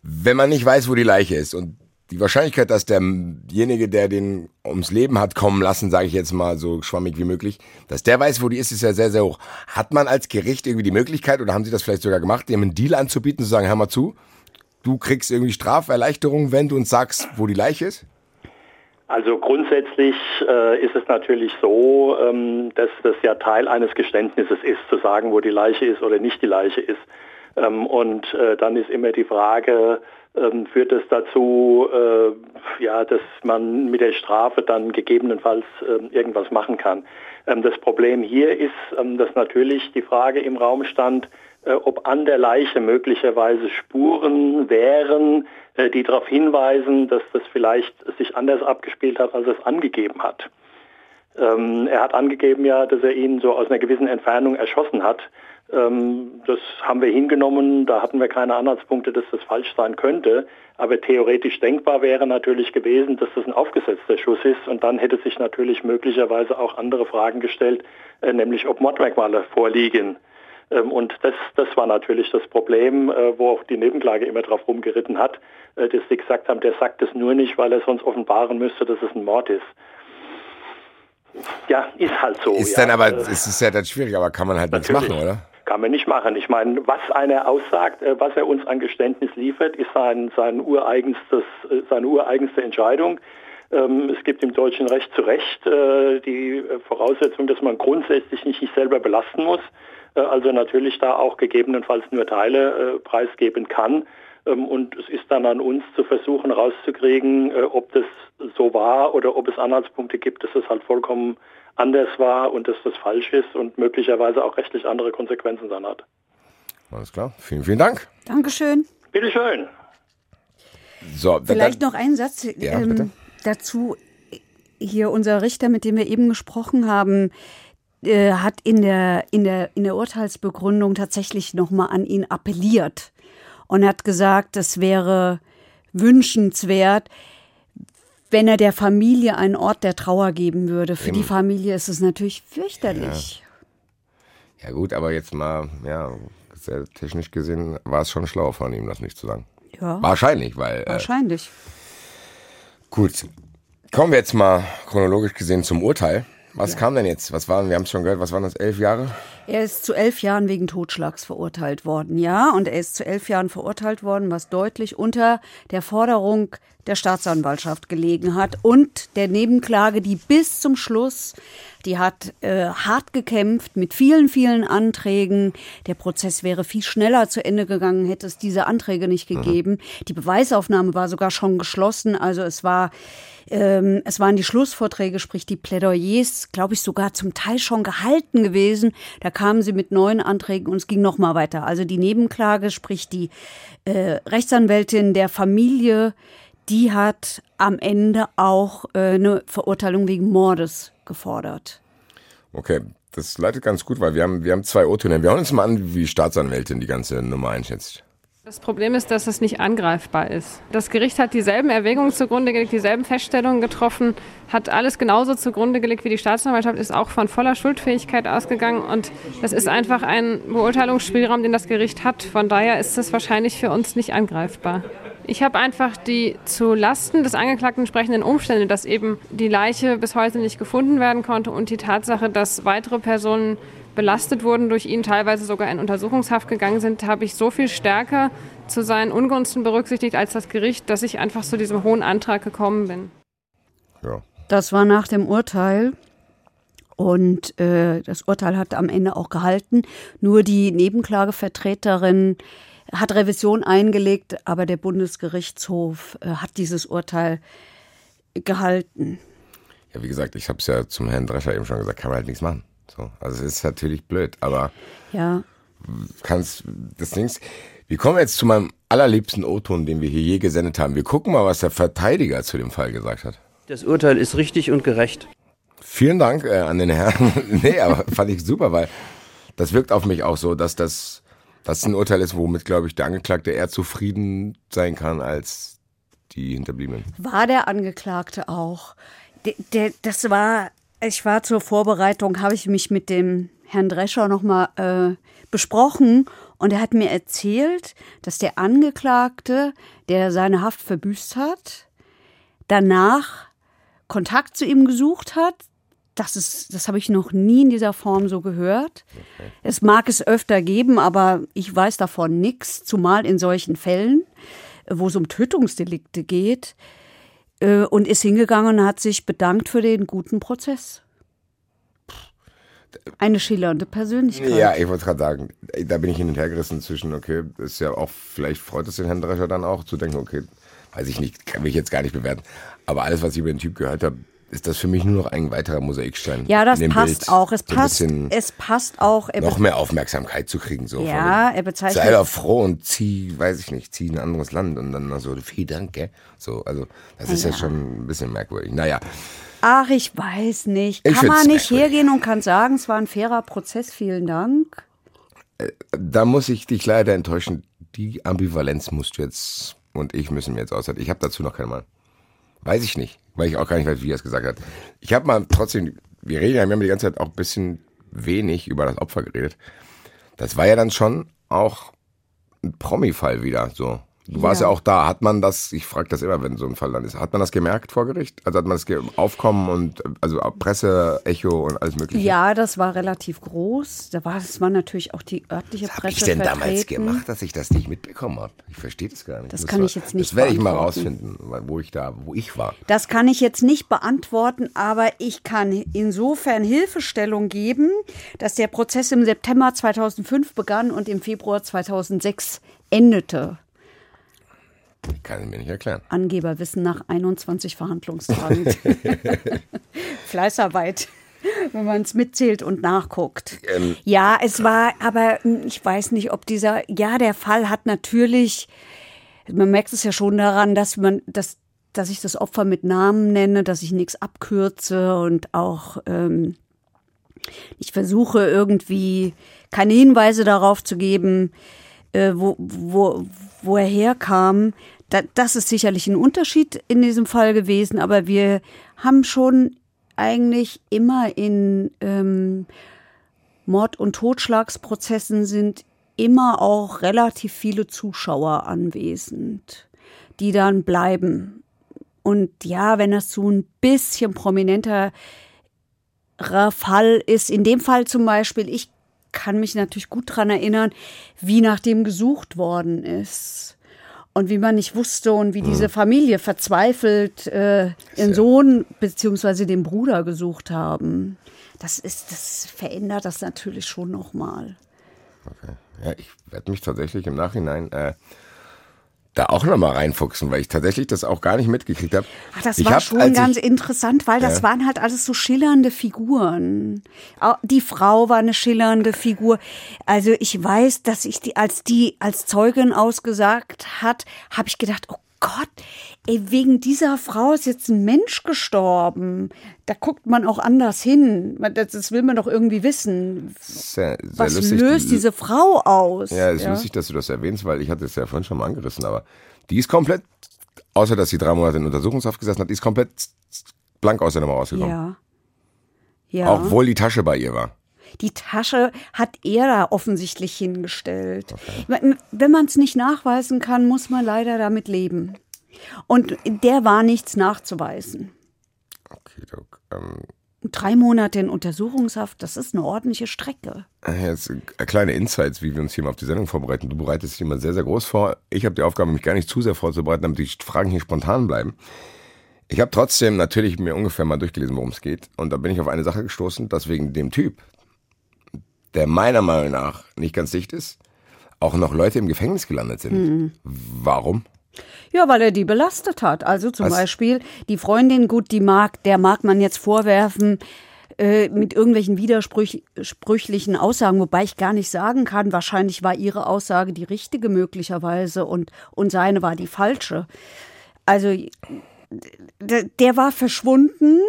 Wenn man nicht weiß, wo die Leiche ist und die Wahrscheinlichkeit, dass derjenige, der den ums Leben hat kommen lassen, sage ich jetzt mal so schwammig wie möglich, dass der weiß, wo die ist, ist ja sehr, sehr hoch. Hat man als Gericht irgendwie die Möglichkeit, oder haben Sie das vielleicht sogar gemacht, dem einen Deal anzubieten, zu sagen, hör mal zu, du kriegst irgendwie Straferleichterung, wenn du uns sagst, wo die Leiche ist? Also grundsätzlich äh, ist es natürlich so, ähm, dass das ja Teil eines Geständnisses ist, zu sagen, wo die Leiche ist oder nicht die Leiche ist. Ähm, und äh, dann ist immer die Frage, ähm, führt es dazu, äh, ja, dass man mit der Strafe dann gegebenenfalls ähm, irgendwas machen kann. Ähm, das Problem hier ist, ähm, dass natürlich die Frage im Raum stand, äh, ob an der Leiche möglicherweise Spuren wären, äh, die darauf hinweisen, dass das vielleicht sich anders abgespielt hat, als es angegeben hat. Ähm, er hat angegeben ja, dass er ihn so aus einer gewissen Entfernung erschossen hat. Ähm, das haben wir hingenommen, da hatten wir keine Anhaltspunkte, dass das falsch sein könnte. Aber theoretisch denkbar wäre natürlich gewesen, dass das ein aufgesetzter Schuss ist. Und dann hätte sich natürlich möglicherweise auch andere Fragen gestellt, äh, nämlich ob Mordmerkmale vorliegen. Ähm, und das, das war natürlich das Problem, äh, wo auch die Nebenklage immer drauf rumgeritten hat, äh, dass sie gesagt haben, der sagt es nur nicht, weil er sonst offenbaren müsste, dass es ein Mord ist. Ja, ist halt so. Ist ja. dann aber, es ist ja dann schwierig, aber kann man halt nichts machen, oder? Kann man nicht machen. Ich meine, was einer aussagt, was er uns an Geständnis liefert, ist sein, sein ureigenstes, seine ureigenste Entscheidung. Ähm, es gibt im deutschen Recht zu Recht die Voraussetzung, dass man grundsätzlich nicht sich selber belasten muss. Äh, also natürlich da auch gegebenenfalls nur Teile äh, preisgeben kann. Ähm, und es ist dann an uns zu versuchen rauszukriegen, äh, ob das so war oder ob es Anhaltspunkte gibt, dass es halt vollkommen anders war und dass das falsch ist und möglicherweise auch rechtlich andere Konsequenzen dann hat. Alles klar. Vielen, vielen Dank. Dankeschön. Bitteschön. So, Vielleicht noch ein Satz ja, ähm, dazu. Hier unser Richter, mit dem wir eben gesprochen haben, äh, hat in der, in, der, in der Urteilsbegründung tatsächlich nochmal an ihn appelliert und hat gesagt, es wäre wünschenswert, wenn er der Familie einen Ort der Trauer geben würde. Für Eben. die Familie ist es natürlich fürchterlich. Ja. ja. gut, aber jetzt mal, ja, technisch gesehen war es schon schlau von ihm, das nicht zu sagen. Ja. Wahrscheinlich, weil. Wahrscheinlich. Äh, gut. Kommen wir jetzt mal chronologisch gesehen zum Urteil. Was ja. kam denn jetzt? Was waren, wir haben es schon gehört, was waren das, elf Jahre? Er ist zu elf Jahren wegen Totschlags verurteilt worden, ja. Und er ist zu elf Jahren verurteilt worden, was deutlich unter der Forderung der Staatsanwaltschaft gelegen hat und der Nebenklage, die bis zum Schluss, die hat äh, hart gekämpft mit vielen, vielen Anträgen. Der Prozess wäre viel schneller zu Ende gegangen, hätte es diese Anträge nicht mhm. gegeben. Mhm. Die Beweisaufnahme war sogar schon geschlossen, also es war ähm, es waren die Schlussvorträge, sprich die Plädoyers, glaube ich, sogar zum Teil schon gehalten gewesen. Da kamen sie mit neuen Anträgen und es ging noch mal weiter. Also die Nebenklage, sprich die äh, Rechtsanwältin der Familie, die hat am Ende auch äh, eine Verurteilung wegen Mordes gefordert. Okay, das leitet ganz gut, weil wir haben, wir haben zwei O-Töne. Wir hören uns mal an, wie Staatsanwältin die ganze Nummer einschätzt. Das Problem ist, dass es nicht angreifbar ist. Das Gericht hat dieselben Erwägungen zugrunde gelegt, dieselben Feststellungen getroffen, hat alles genauso zugrunde gelegt wie die Staatsanwaltschaft, ist auch von voller Schuldfähigkeit ausgegangen und das ist einfach ein Beurteilungsspielraum, den das Gericht hat. Von daher ist es wahrscheinlich für uns nicht angreifbar. Ich habe einfach die zu Lasten des Angeklagten entsprechenden Umstände, dass eben die Leiche bis heute nicht gefunden werden konnte und die Tatsache, dass weitere Personen belastet wurden durch ihn, teilweise sogar in Untersuchungshaft gegangen sind, habe ich so viel stärker zu seinen Ungunsten berücksichtigt als das Gericht, dass ich einfach zu diesem hohen Antrag gekommen bin. Ja. Das war nach dem Urteil. Und äh, das Urteil hat am Ende auch gehalten. Nur die Nebenklagevertreterin hat Revision eingelegt, aber der Bundesgerichtshof äh, hat dieses Urteil gehalten. Ja, wie gesagt, ich habe es ja zum Herrn Drescher eben schon gesagt, kann man halt nichts machen. So, also es ist natürlich blöd, aber ja. kannst das Ding. Wir kommen jetzt zu meinem allerliebsten O-Ton, den wir hier je gesendet haben. Wir gucken mal, was der Verteidiger zu dem Fall gesagt hat. Das Urteil ist richtig und gerecht. Vielen Dank äh, an den Herrn. nee, aber fand ich super, weil das wirkt auf mich auch so, dass das, das ein Urteil ist, womit, glaube ich, der Angeklagte eher zufrieden sein kann als die Hinterbliebenen. War der Angeklagte auch. Der, der, das war ich war zur Vorbereitung, habe ich mich mit dem Herrn Drescher nochmal äh, besprochen und er hat mir erzählt, dass der Angeklagte, der seine Haft verbüßt hat, danach Kontakt zu ihm gesucht hat. Das, ist, das habe ich noch nie in dieser Form so gehört. Okay. Es mag es öfter geben, aber ich weiß davon nichts, zumal in solchen Fällen, wo es um Tötungsdelikte geht äh, und ist hingegangen und hat sich bedankt für den guten Prozess. Eine schillernde Persönlichkeit. Ja, ich wollte gerade sagen, da bin ich hin und her gerissen zwischen, okay, ist ja auch, vielleicht freut es den Herrn Drescher dann auch, zu denken, okay, weiß ich nicht, kann mich jetzt gar nicht bewerten. Aber alles, was ich über den Typ gehört habe, ist das für mich nur noch ein weiterer Mosaikstein. Ja, das passt Bild. auch. Es so passt, es passt auch. noch mehr Aufmerksamkeit zu kriegen. So ja, er bezeichnet. Sei doch froh und zieh, weiß ich nicht, zieh ein anderes Land und dann so, viel Danke. So, also, das ist ja. ja schon ein bisschen merkwürdig. Naja. Ach, ich weiß nicht. Kann man nicht hergehen und kann sagen, es war ein fairer Prozess, vielen Dank? Äh, da muss ich dich leider enttäuschen. Die Ambivalenz musst du jetzt und ich müssen mir jetzt aushalten. Ich habe dazu noch keine Meinung. Weiß ich nicht, weil ich auch gar nicht weiß, wie er es gesagt hat. Ich habe mal trotzdem, wir reden ja, wir haben die ganze Zeit auch ein bisschen wenig über das Opfer geredet. Das war ja dann schon auch ein Promi-Fall wieder, so. Du ja. warst ja auch da. Hat man das, ich frage das immer, wenn so ein Fall dann ist, hat man das gemerkt vor Gericht? Also hat man das aufkommen und also Presse, Echo und alles mögliche? Ja, das war relativ groß. Da war, das war natürlich auch die örtliche Was Presse. Was habe ich denn vertreten. damals gemacht, dass ich das nicht mitbekommen habe? Ich verstehe das gar nicht. Das, das kann war, ich jetzt nicht Das werde ich mal rausfinden, wo ich da, wo ich war. Das kann ich jetzt nicht beantworten, aber ich kann insofern Hilfestellung geben, dass der Prozess im September 2005 begann und im Februar 2006 endete. Ich kann es mir nicht erklären. Angeberwissen nach 21 Verhandlungstagen. Fleißarbeit, wenn man es mitzählt und nachguckt. Ähm, ja, es war, aber ich weiß nicht, ob dieser, ja, der Fall hat natürlich, man merkt es ja schon daran, dass man, dass, dass ich das Opfer mit Namen nenne, dass ich nichts abkürze und auch ähm, ich versuche irgendwie keine Hinweise darauf zu geben, äh, wo, wo, wo er herkam. Da, das ist sicherlich ein Unterschied in diesem Fall gewesen, aber wir haben schon eigentlich immer in ähm, Mord- und Totschlagsprozessen sind immer auch relativ viele Zuschauer anwesend, die dann bleiben. Und ja, wenn das so ein bisschen prominenterer Fall ist, in dem Fall zum Beispiel, ich kann mich natürlich gut daran erinnern, wie nach dem gesucht worden ist. Und wie man nicht wusste und wie diese Familie verzweifelt äh, ihren Sohn beziehungsweise den Bruder gesucht haben. Das ist, das verändert das natürlich schon nochmal. Okay. Ja, ich werde mich tatsächlich im Nachhinein äh, da auch nochmal reinfuchsen, weil ich tatsächlich das auch gar nicht mitgekriegt habe. Ach, das ich war hab, schon ganz ich, interessant, weil das Ja. waren halt alles so schillernde Figuren. Die Frau war eine schillernde Figur. Also ich weiß, dass ich die, als die als Zeugin ausgesagt hat, habe ich gedacht, oh Gott, ey, wegen dieser Frau ist jetzt ein Mensch gestorben. Da guckt man auch anders hin. Das, will man doch irgendwie wissen. Sehr, sehr Was lustig. löst diese Frau aus? Ja, es ist lustig, dass du das erwähnst, weil ich hatte es ja vorhin schon mal angerissen, aber die ist komplett, außer dass sie drei Monate in Untersuchungshaft gesessen hat, die ist komplett blank aus der Nummer rausgekommen. Ja. Ja. Obwohl die Tasche bei ihr war. Die Tasche hat er da offensichtlich hingestellt. Wenn man es nicht nachweisen kann, muss man leider damit leben. Und der war nichts nachzuweisen. Okay, Doc. Ähm, Drei Monate in Untersuchungshaft, das ist eine ordentliche Strecke. Jetzt äh, kleine Insights, wie wir uns hier mal auf die Sendung vorbereiten. Du bereitest dich immer sehr, sehr groß vor. Ich habe die Aufgabe, mich gar nicht zu sehr vorzubereiten, damit die Fragen hier spontan bleiben. Ich habe trotzdem natürlich mir ungefähr mal durchgelesen, worum es geht. Und da bin ich auf eine Sache gestoßen, dass wegen dem Typ, der meiner Meinung nach nicht ganz dicht ist, auch noch Leute im Gefängnis gelandet sind. Warum? Ja, weil er die belastet hat. Also zum Was? Beispiel die Freundin, gut, die mag, der mag man jetzt vorwerfen, äh, mit irgendwelchen widersprüchlichen Aussagen, wobei ich gar nicht sagen kann, wahrscheinlich war ihre Aussage die richtige möglicherweise und, und seine war die falsche. Also der, der war verschwunden,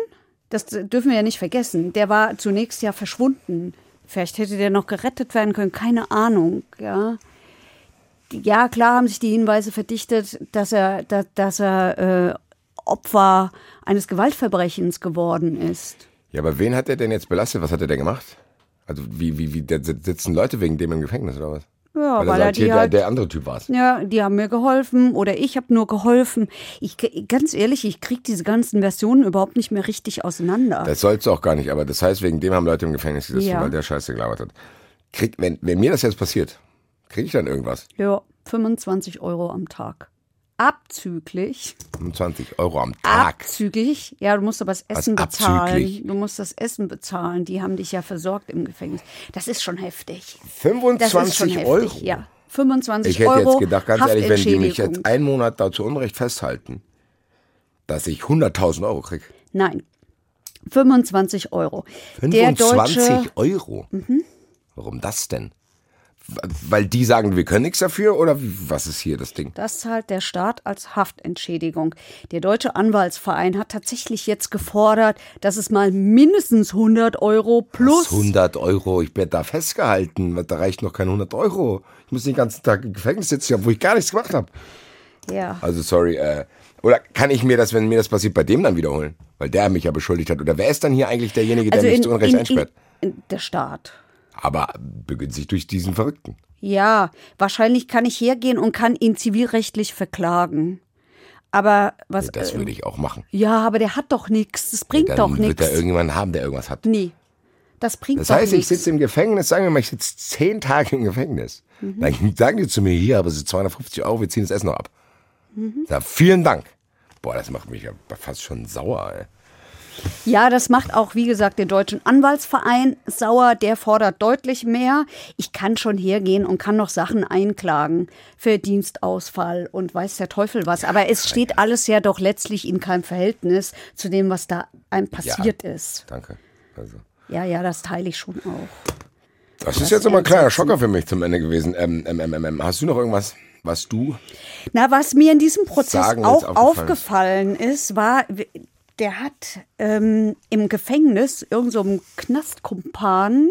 das dürfen wir ja nicht vergessen. Der war zunächst ja verschwunden. Vielleicht hätte der noch gerettet werden können, keine Ahnung, ja. Ja, klar haben sich die Hinweise verdichtet, dass er, dass, dass er äh, Opfer eines Gewaltverbrechens geworden ist. Ja, aber wen hat er denn jetzt belastet? Was hat er denn gemacht? Also wie, wie, wie, da sitzen Leute wegen dem im Gefängnis oder was? Ja, Weil, weil, er sagt, die hier, halt, der, der andere Typ war's. ja, die haben mir geholfen oder ich habe nur geholfen. Ich ganz ehrlich, ich krieg diese ganzen Versionen überhaupt nicht mehr richtig auseinander. Das sollst du auch gar nicht, aber das heißt, wegen dem haben Leute im Gefängnis gesessen, Ja. weil der Scheiße gelabert hat. Krieg, wenn, wenn mir das jetzt passiert, kriege ich dann irgendwas? ja, 25 Euro am Tag. Abzüglich. 25 Euro am Tag. Abzüglich. Ja, du musst aber das Essen bezahlen. abzüglich? Du musst das Essen bezahlen. Die haben dich ja versorgt im Gefängnis. Das ist schon heftig. Das ist schon 25 heftig, Euro? ja. 25 Ich hätte Euro jetzt gedacht, ganz ehrlich, wenn die mich jetzt einen Monat da zu Unrecht festhalten, dass ich 100.000 Euro kriege. Nein. 25 Euro. Der 25 deutsche, Mhm. Euro? Warum das denn? Weil die sagen, wir können nichts dafür oder was ist hier das Ding? das zahlt der Staat als Haftentschädigung. Der Deutsche Anwaltsverein hat tatsächlich jetzt gefordert, dass es mal mindestens 100 Euro plus. 100 Euro, ich werde da festgehalten, da reicht noch keine 100 Euro. Ich muss den ganzen Tag im Gefängnis sitzen, obwohl ich gar nichts gemacht habe. Ja. Also sorry, äh, oder kann ich mir das, wenn mir das passiert, bei dem dann wiederholen? Weil der mich ja beschuldigt hat. Oder wer ist dann hier eigentlich derjenige, der Also mich in, zu Unrecht in, einsperrt? in, in der Staat. Aber begünstigt durch diesen Verrückten. Ja, wahrscheinlich kann ich hergehen und kann ihn zivilrechtlich verklagen. Aber was? Das äh, würde ich auch machen. ja, aber der hat doch nichts. Das bringt Dann doch wird nichts. er irgendjemanden haben, der irgendwas hat. Nee. Das bringt Das doch heißt, ich nichts. sitze im Gefängnis, sagen wir mal, ich sitze zehn Tage im Gefängnis. Mhm. Dann sagen die zu mir, hier, aber so 250 Euro, wir ziehen das Essen noch ab. Mhm. Sag, vielen Dank. Boah, das macht mich ja fast schon sauer, ey. Ja, das macht auch, wie gesagt, den Deutschen Anwaltsverein sauer. Der fordert deutlich mehr. Ich kann schon hergehen und kann noch Sachen einklagen für Dienstausfall und weiß der Teufel was. Aber es steht alles ja doch letztlich in keinem Verhältnis zu dem, was da einem passiert ist. Danke. Also. Ja, ja, das teile ich schon auch. Das ist jetzt aber ein kleiner Schocker für mich zum Ende gewesen. Ähm, ähm, ähm, ähm, hast du noch irgendwas, was du Na, was mir in diesem Prozess auch aufgefallen ist, war, der hat ähm, im Gefängnis, irgend so Knastkumpan,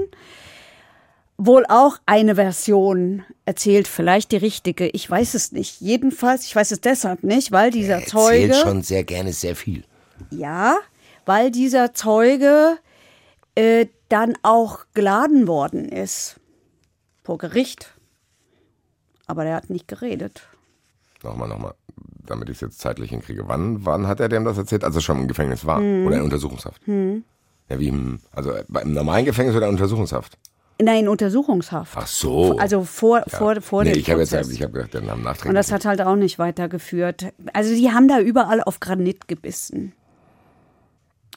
wohl auch eine Version erzählt, vielleicht die richtige, ich weiß es nicht. Jedenfalls, ich weiß es deshalb nicht, weil dieser Zeuge, erzählt schon sehr gerne sehr viel? ja, weil dieser Zeuge äh, dann auch geladen worden ist vor Gericht. Aber der hat nicht geredet. Nochmal, nochmal. Damit ich es jetzt zeitlich hinkriege. Wann, wann hat er dem das erzählt? Als er schon im Gefängnis war oder in Untersuchungshaft? Ja, wie im, also im normalen Gefängnis oder in Untersuchungshaft? Nein, Untersuchungshaft. Ach so. Also vor, vor, vor nee, dem ich habe jetzt, Prozess. ich habe gedacht, den Namen nachträglich. Und das hat halt auch nicht weitergeführt. Also die haben da überall auf Granit gebissen.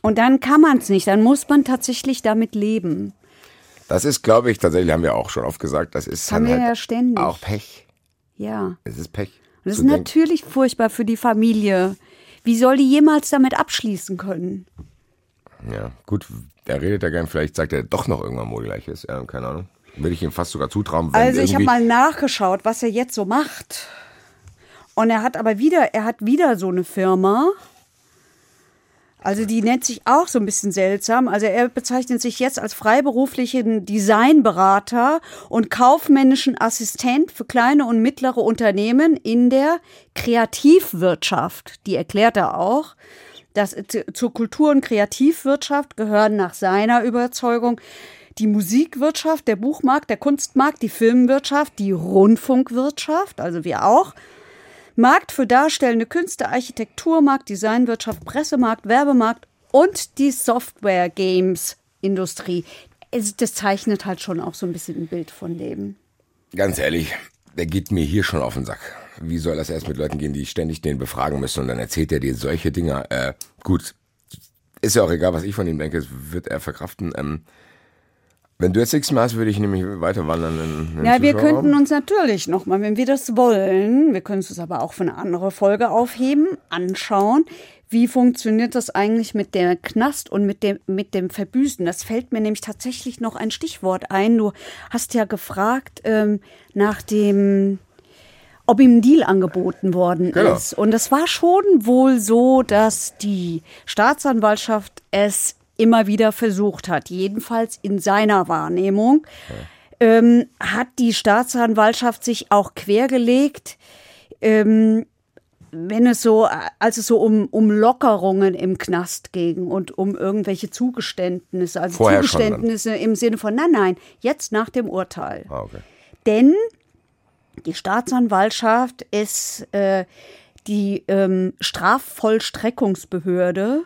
Und dann kann man es nicht, dann muss man tatsächlich damit leben. Das ist, glaube ich, tatsächlich haben wir auch schon oft gesagt, das ist haben dann wir halt ja ständig. auch Pech. Ja. Es ist Pech. Und das ist denken- natürlich furchtbar für die Familie. Wie soll die jemals damit abschließen können? Ja, gut, er redet ja gern, vielleicht sagt er doch noch irgendwann wo gleiches. Ja, keine Ahnung. Würde ich ihm fast sogar zutrauen, wenn Also ich habe mal nachgeschaut, was er jetzt so macht. Und er hat aber wieder, er hat wieder so eine Firma. Also die nennt sich auch so ein bisschen seltsam. Also er bezeichnet sich jetzt als freiberuflichen Designberater und kaufmännischen Assistent für kleine und mittlere Unternehmen in der Kreativwirtschaft. Die erklärt er auch. Das, zu- zur Kultur- und Kreativwirtschaft gehören nach seiner Überzeugung die Musikwirtschaft, der Buchmarkt, der Kunstmarkt, die Filmwirtschaft, die Rundfunkwirtschaft, also wir auch, Markt für darstellende Künste, Architekturmarkt, Designwirtschaft, Pressemarkt, Werbemarkt und die Software-Games-Industrie. Es- Das zeichnet halt schon auch so ein bisschen ein Bild von dem. Ganz ehrlich, der geht mir hier schon auf den Sack. Wie soll das erst mit Leuten gehen, die ständig den befragen müssen und dann erzählt er dir solche Dinger. Äh, gut, ist ja auch egal, was ich von ihm denke, das wird er verkraften. Ähm, wenn du jetzt nichts mehr hast, würde ich nämlich weiter wandern in, in Ja, wir könnten uns natürlich nochmal, wenn wir das wollen, wir können es aber auch für eine andere Folge aufheben, anschauen, wie funktioniert das eigentlich mit der Knast und mit dem, mit dem Verbüßen. Das fällt mir nämlich tatsächlich noch ein Stichwort ein. Du hast ja gefragt ähm, nach dem, ob ihm ein Deal angeboten worden Genau. ist. Und es war schon wohl so, dass die Staatsanwaltschaft es immer wieder versucht hat, jedenfalls in seiner Wahrnehmung ähm, hat die Staatsanwaltschaft sich auch quergelegt, ähm, wenn es so, als es so um, um Lockerungen im Knast ging und um irgendwelche Zugeständnisse, also Vorher. Zugeständnisse im Sinne von, nein, nein, jetzt nach dem Urteil. Ah, okay. Denn die Staatsanwaltschaft ist äh, die ähm, Strafvollstreckungsbehörde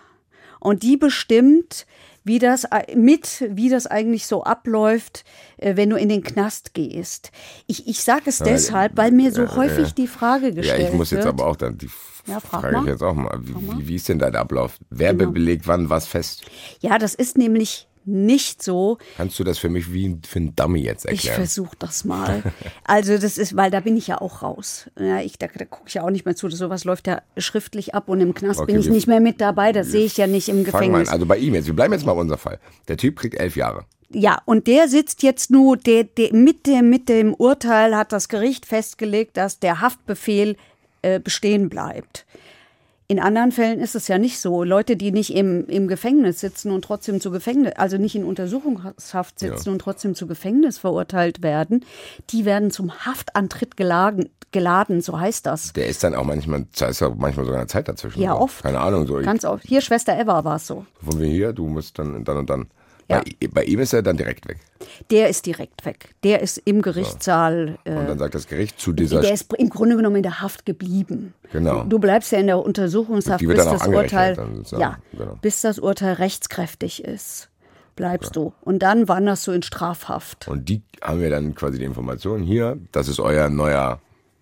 und die bestimmt, wie das äh, mit, wie das eigentlich so abläuft, äh, wenn du in den Knast gehst. Ich, ich sage es deshalb, weil mir so ja, häufig ja. die Frage Ja, gestellt ich muss jetzt wird. aber auch dann, die Ja, frag frage mal. ich jetzt auch mal, wie, mal. wie, ist denn der Ablauf? Wer Genau. belegt wann was fest? Ja, das ist nämlich nicht so. Kannst du das für mich wie für ein Dummy jetzt Ich erklären? versuche das mal. Also das ist, weil da bin ich ja auch raus. Ja, ich, da da gucke ich ja auch nicht mehr zu. Sowas läuft ja schriftlich ab und im Knast Okay, bin ich nicht mehr mit dabei. Das sehe ich ja nicht im. Gefängnis. Also bei ihm jetzt, wir bleiben jetzt mal bei unser Fall. Der Typ kriegt elf Jahre. Ja, und der sitzt jetzt nur, der, der, mit, dem, mit dem Urteil hat das Gericht festgelegt, dass der Haftbefehl äh, bestehen bleibt. In anderen Fällen ist es ja nicht so. Leute, die nicht im, im Gefängnis sitzen und trotzdem zu Gefängnis, also nicht in Untersuchungshaft sitzen Ja. und trotzdem zu Gefängnis verurteilt werden, die werden zum Haftantritt geladen, geladen so heißt das. Der ist dann auch manchmal, da ist ja manchmal sogar eine Zeit dazwischen. Ja, oft. Keine Ahnung, so. Ganz oft. Hier, Schwester Eva war es so. von wir hier, du musst dann dann und dann. Ja. Bei, bei ihm ist er dann direkt weg. Der ist direkt weg. Der ist im Gerichtssaal. Äh, Und dann sagt das Gericht zu dieser. der ist im Grunde genommen in der Haft geblieben. Genau. Du bleibst ja in der Untersuchungshaft, bis das Urteil, ja, Genau. bis das Urteil rechtskräftig ist, bleibst du. Und dann wanderst du in Strafhaft. und die haben wir dann quasi die Information hier, das ist euer neuer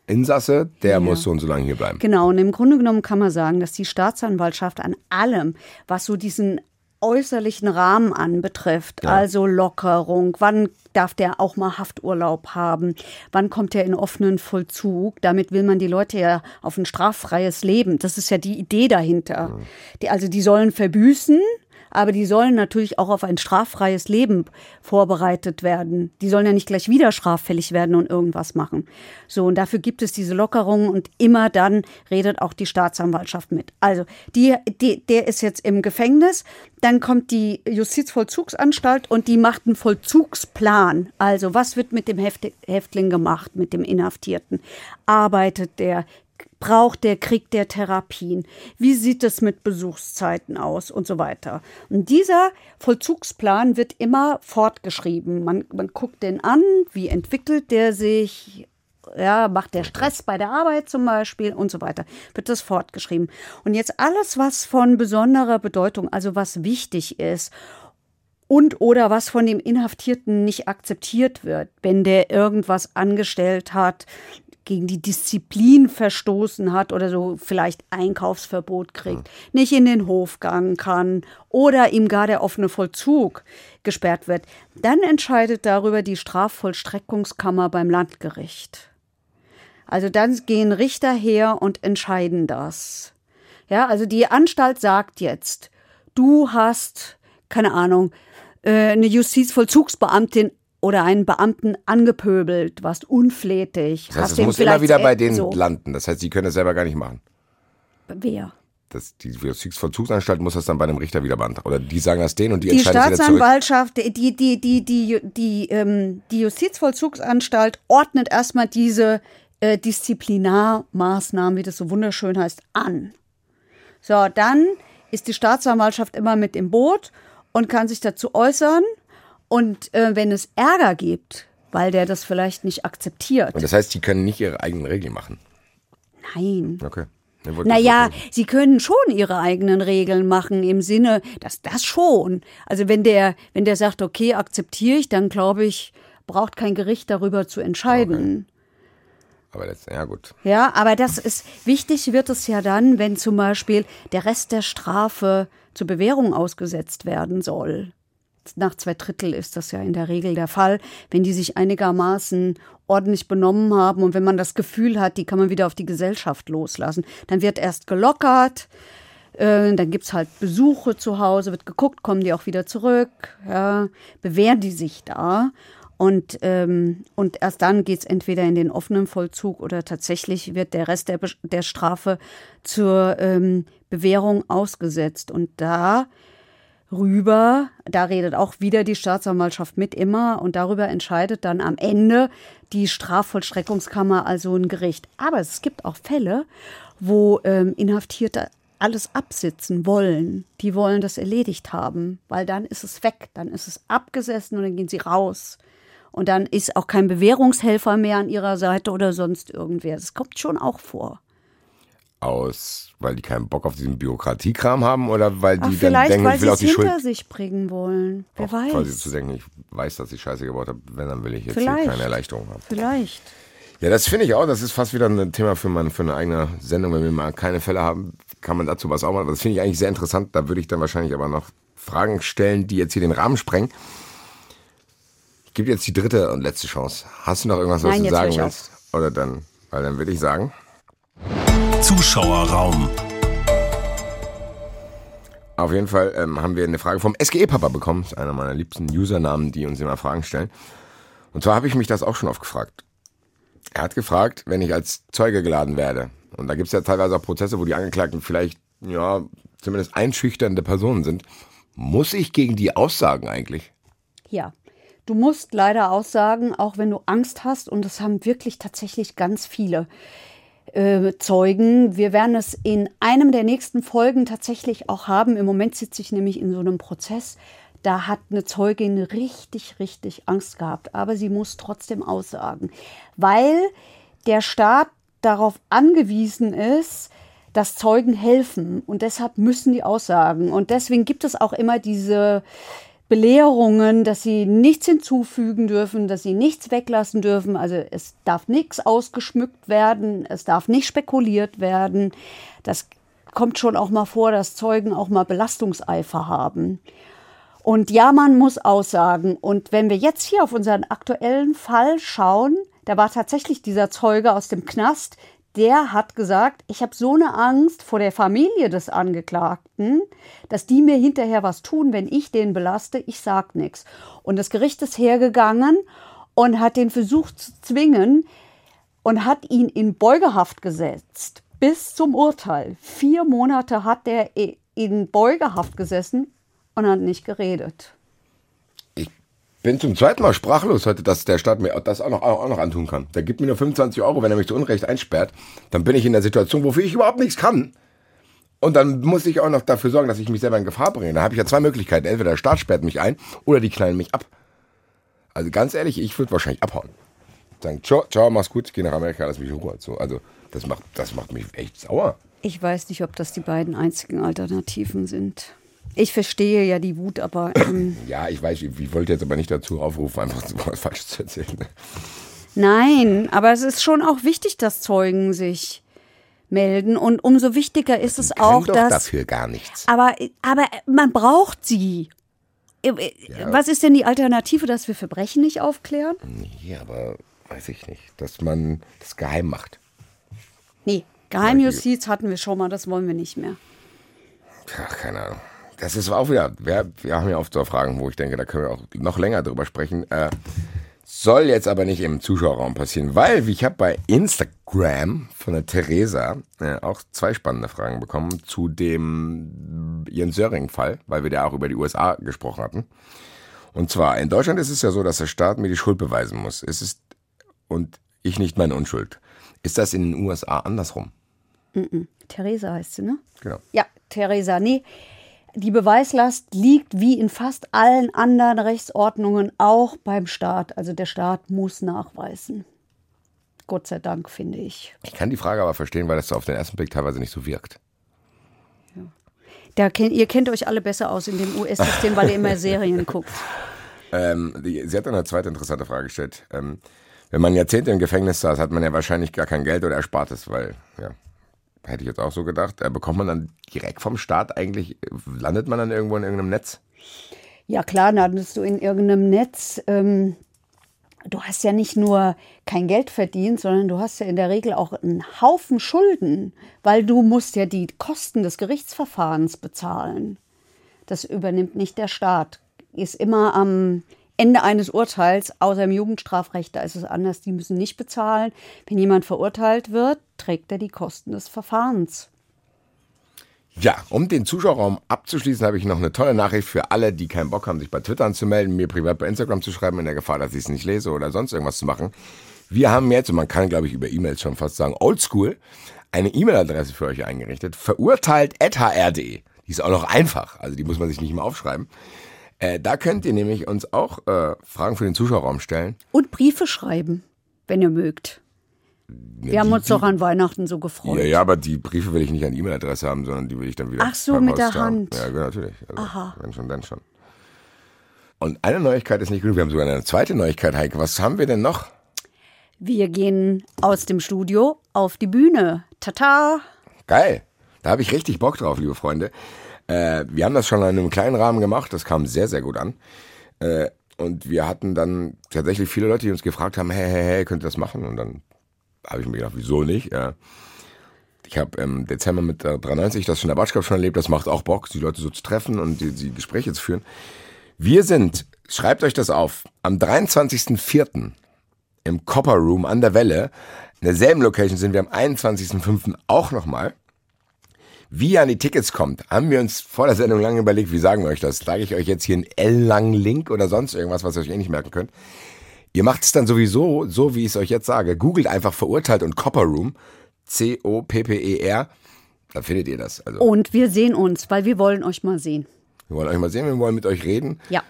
Insasse, der muss so und so lange hier bleiben. Genau, und im Grunde genommen kann man sagen, dass die Staatsanwaltschaft an allem, was so diesen äußerlichen Rahmen anbetrifft, also Lockerung, wann darf der auch mal Hafturlaub haben, wann kommt er in offenen Vollzug, damit will man die Leute ja auf ein straffreies Leben, das ist ja die Idee dahinter. Die, also die sollen verbüßen, aber die sollen natürlich auch auf ein straffreies Leben vorbereitet werden. Die sollen ja nicht gleich wieder straffällig werden und irgendwas machen. So, und dafür gibt es diese Lockerungen und immer dann redet auch die Staatsanwaltschaft mit. Also, die, die, der ist jetzt im Gefängnis, dann kommt die Justizvollzugsanstalt und die macht einen Vollzugsplan. Also, was wird mit dem Häft Häftling gemacht, mit dem Inhaftierten? Arbeitet der? Braucht der, kriegt der Therapien? Wie sieht es mit Besuchszeiten aus und so weiter? Und dieser Vollzugsplan wird immer fortgeschrieben. Man, man guckt den an, wie entwickelt der sich, ja, macht der Stress bei der Arbeit zum Beispiel und so weiter, wird das fortgeschrieben. Und jetzt alles, was von besonderer Bedeutung, also was wichtig ist und oder was von dem Inhaftierten nicht akzeptiert wird, wenn der irgendwas angestellt hat, gegen die Disziplin verstoßen hat oder so vielleicht Einkaufsverbot kriegt, nicht in den Hofgang kann oder ihm gar der offene Vollzug gesperrt wird, dann entscheidet darüber die Strafvollstreckungskammer beim Landgericht. Also dann gehen Richter her und entscheiden das. Ja, also die Anstalt sagt jetzt, du hast, keine Ahnung, äh, eine Justizvollzugsbeamtin oder einen Beamten angepöbelt, warst unflätig. Das heißt, es muss immer wieder bei denen so. landen. Das heißt, sie können das selber gar nicht machen. Wer? Das, die Justizvollzugsanstalt muss das dann bei einem Richter wieder beantragen. Oder die sagen das denen und die, Die entscheiden wieder zurück. Staatsanwaltschaft, die, die, die, die, die, die, ähm, die Justizvollzugsanstalt ordnet erstmal diese äh, Disziplinarmaßnahmen, wie das so wunderschön heißt, an. So, dann ist die Staatsanwaltschaft immer mit im Boot und kann sich dazu äußern. Und äh, wenn es Ärger gibt, weil der das vielleicht nicht akzeptiert, Und das heißt, die können nicht ihre eigenen Regeln machen. nein. Okay. Naja, sie können schon ihre eigenen Regeln machen im Sinne, dass das schon. Also wenn der, wenn der sagt, okay, akzeptiere ich, dann glaube ich, braucht kein Gericht darüber zu entscheiden. Aber das, ja gut. Ja, aber das ist wichtig wird es ja dann, wenn zum Beispiel der Rest der Strafe zur Bewährung ausgesetzt werden soll. Nach zwei Drittel ist das ja in der Regel der Fall, wenn die sich einigermaßen ordentlich benommen haben und wenn man das Gefühl hat, die kann man wieder auf die Gesellschaft loslassen. Dann wird erst gelockert, äh, dann gibt's halt Besuche zu Hause, wird geguckt, kommen die auch wieder zurück, ja, bewähren die sich da. Und, ähm, und erst dann geht's entweder in den offenen Vollzug oder tatsächlich wird der Rest der, Be- der Strafe zur ähm, Bewährung ausgesetzt. Und da rüber, da redet auch wieder die Staatsanwaltschaft mit immer und darüber entscheidet dann am Ende die Strafvollstreckungskammer, also ein Gericht. Aber es gibt auch Fälle, wo ähm, Inhaftierte alles absitzen wollen. Die wollen das erledigt haben, weil dann ist es weg, dann ist es abgesessen und dann gehen sie raus. Und dann ist auch kein Bewährungshelfer mehr an ihrer Seite oder sonst irgendwer. Das kommt schon auch vor. Aus, weil die keinen Bock auf diesen Bürokratiekram haben oder weil die Ach, dann denken, weil ich will auch die Schuld. hinter sich bringen wollen. Wer auch weiß. Quasi zu denken, ich weiß, dass ich Scheiße gebaut habe, wenn, dann will ich jetzt Vielleicht. hier keine Erleichterung haben. Vielleicht. Ja, das finde ich auch. Das ist fast wieder ein Thema für, mein, für eine eigene Sendung. Wenn wir mal keine Fälle haben, kann man dazu was auch machen. Das finde ich eigentlich sehr interessant. Da würde ich dann wahrscheinlich aber noch Fragen stellen, die jetzt hier den Rahmen sprengen. Ich gebe jetzt die dritte und letzte Chance. Hast du noch irgendwas, was Nein, du sagen willst? Oder dann, weil dann würde ich sagen, Zuschauerraum. auf jeden Fall ähm, haben wir eine Frage vom SGE-Papa bekommen. Das ist einer meiner liebsten Usernamen, die uns immer Fragen stellen. Und zwar habe ich mich das auch schon oft gefragt. Er hat gefragt, wenn ich als Zeuge geladen werde. Und da gibt es ja teilweise auch Prozesse, wo die Angeklagten vielleicht, ja, zumindest einschüchternde Personen sind. Muss ich gegen die aussagen eigentlich? Ja. Du musst leider aussagen, auch wenn du Angst hast, und das haben wirklich tatsächlich ganz viele äh, Zeugen. Wir werden es in einem der nächsten Folgen tatsächlich auch haben. Im Moment sitze ich nämlich in so einem Prozess. Da hat eine Zeugin richtig, richtig Angst gehabt. Aber sie muss trotzdem aussagen, weil der Staat darauf angewiesen ist, dass Zeugen helfen. Und deshalb müssen die aussagen. Und deswegen gibt es auch immer diese Belehrungen, dass sie nichts hinzufügen dürfen, dass sie nichts weglassen dürfen. Also es darf nichts ausgeschmückt werden, es darf nicht spekuliert werden. Das kommt schon auch mal vor, dass Zeugen auch mal Belastungseifer haben. Und ja, man muss aussagen. Und wenn wir jetzt hier auf unseren aktuellen Fall schauen, da war tatsächlich dieser Zeuge aus dem Knast, der hat gesagt, ich habe so eine Angst vor der Familie des Angeklagten, dass die mir hinterher was tun, wenn ich den belaste, ich sag nichts. Und das Gericht ist hergegangen und hat den versucht zu zwingen und hat ihn in Beugehaft gesetzt bis zum Urteil. Vier Monate hat der in Beugehaft gesessen und hat nicht geredet. Bin zum zweiten Mal sprachlos heute, dass der Staat mir das auch noch, auch noch antun kann. Der gibt mir nur 25 Euro, wenn er mich zu Unrecht einsperrt. Dann bin ich in der Situation, wofür ich überhaupt nichts kann. Und dann muss ich auch noch dafür sorgen, dass ich mich selber in Gefahr bringe. Da habe ich ja zwei Möglichkeiten. Entweder der Staat sperrt mich ein oder die knallen mich ab. Also ganz ehrlich, ich würde wahrscheinlich abhauen. Sagen, ciao, ciao, mach's gut, ich geh nach Amerika, lass mich in Ruhe. So, also, das macht, das macht mich echt sauer. Ich weiß nicht, ob das die beiden einzigen Alternativen sind. Ich verstehe ja die Wut, aber ähm, Ja, ich weiß, ich, ich wollte jetzt aber nicht dazu aufrufen, einfach was Falsches zu erzählen. nein, aber es ist schon auch wichtig, dass Zeugen sich melden und umso wichtiger ist es auch, doch dass dafür gar nichts. aber aber man braucht sie. Äh, äh, Was ist denn die Alternative, dass wir Verbrechen nicht aufklären? Nee, aber weiß ich nicht, dass man das geheim macht. Nee, Geheimjustiz hatten wir schon mal, das wollen wir nicht mehr. Ach, keine Ahnung. Das ist auch wieder, wir, wir haben ja oft so Fragen, wo ich denke, da können wir auch noch länger drüber sprechen. Äh, soll jetzt aber nicht im Zuschauerraum passieren, weil ich habe bei Instagram von der Theresa äh, auch zwei spannende Fragen bekommen zu dem Jens Söring-Fall, weil wir da auch über die USA gesprochen hatten. Und zwar, in Deutschland ist es ja so, dass der Staat mir die Schuld beweisen muss. Es ist, und ich nicht meine Unschuld. Ist das in den USA andersrum? Theresa heißt sie, ne? Genau. Ja, Theresa, nee. Die Beweislast liegt wie in fast allen anderen Rechtsordnungen auch beim Staat. Also der Staat muss nachweisen. Gott sei Dank, finde ich. Ich kann die Frage aber verstehen, weil das so auf den ersten Blick teilweise nicht so wirkt. Da kennt, ihr kennt euch alle besser aus in dem US-System, weil ihr immer Serien guckt. Ähm, die, sie hat dann eine zweite interessante Frage gestellt. Ähm, wenn man Jahrzehnte im Gefängnis saß, hat man ja wahrscheinlich gar kein Geld oder Erspartes, weil, ja, hätte ich jetzt auch so gedacht. Äh, bekommt man dann direkt vom Staat eigentlich, landet man dann irgendwo in irgendeinem Netz? Ja, klar, landest du in irgendeinem Netz. Ähm, du hast ja nicht nur kein Geld verdient, sondern du hast ja in der Regel auch einen Haufen Schulden, weil du musst ja die Kosten des Gerichtsverfahrens bezahlen. Das übernimmt nicht der Staat. Ist immer am Ende eines Urteils, außer im Jugendstrafrecht, da ist es anders, die müssen nicht bezahlen. Wenn jemand verurteilt wird, trägt er die Kosten des Verfahrens. Ja, um den Zuschauerraum abzuschließen, habe ich noch eine tolle Nachricht für alle, die keinen Bock haben, sich bei Twitter anzumelden, mir privat bei Instagram zu schreiben, in der Gefahr, dass ich es nicht lese oder sonst irgendwas zu machen. Wir haben jetzt, und man kann, glaube ich, über E-Mails schon fast sagen, oldschool, eine E-Mail-Adresse für euch eingerichtet, verurteilt.hr.de. Die ist auch noch einfach, also die muss man sich nicht mehr aufschreiben. Äh, da könnt ihr nämlich uns auch äh, Fragen für den Zuschauerraum stellen. Und Briefe schreiben, wenn ihr mögt. Wir haben die- uns doch an Weihnachten so gefreut. Ja, ja, aber die Briefe will ich nicht an E-Mail-Adresse haben, sondern die will ich dann wieder. Ach so, mit der haben. Hand. Ja, genau, natürlich. Also, Aha. Wenn schon, dann schon. Und eine Neuigkeit ist nicht genug. Wir haben sogar eine zweite Neuigkeit, Heike. Was haben wir denn noch? Wir gehen aus dem Studio auf die Bühne. Tata! Geil. Da habe ich richtig Bock drauf, liebe Freunde. Äh, wir haben das schon in einem kleinen Rahmen gemacht. Das kam sehr, sehr gut an. Äh, und wir hatten dann tatsächlich viele Leute, die uns gefragt haben, hey, hey, hey, könnt ihr das machen? Und dann habe ich mir gedacht, wieso nicht? Ja. Ich habe im Dezember mit der 93 das schon in der Batschkap schon erlebt. Das macht auch Bock, die Leute so zu treffen und die, die Gespräche zu führen. Wir sind, schreibt euch das auf, am 23.04. im Copper Room an der Welle. In derselben Location sind wir am 21.05. auch nochmal. Wie ihr an die Tickets kommt, haben wir uns vor der Sendung lange überlegt, wie sagen wir euch das? Sage ich euch jetzt hier einen L-langen Link oder sonst irgendwas, was ihr euch eh nicht merken könnt? Ihr macht es dann sowieso, so wie ich es euch jetzt sage. Googelt einfach verurteilt und Copper Room. C-O-P-P-E-R. Da findet ihr das. Also, Und wir sehen uns, weil wir wollen euch mal sehen. wir wollen euch mal sehen, wir wollen mit euch reden Ja.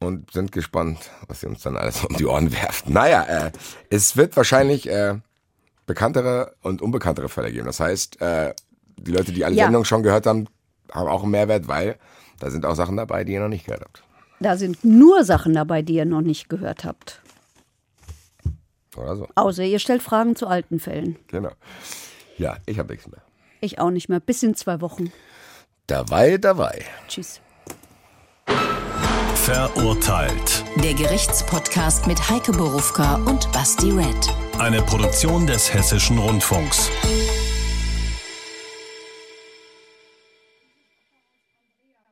und sind gespannt, was ihr uns dann alles um die Ohren werft. Naja, äh, es wird wahrscheinlich äh, bekanntere und unbekanntere Fälle geben. Das heißt, äh, die Leute, die alle Ja. Sendungen schon gehört haben, haben auch einen Mehrwert, weil da sind auch Sachen dabei, die ihr noch nicht gehört habt. Da sind nur Sachen dabei, die ihr noch nicht gehört habt. Oder so. Außer ihr stellt Fragen zu alten Fällen. Genau. Ja, ich habe nichts mehr. Ich auch nicht mehr. Bis in zwei Wochen. Dabei, dabei. Tschüss. Verurteilt. Der Gerichtspodcast mit Heike Borufka und Basti Red. Eine Produktion des Hessischen Rundfunks.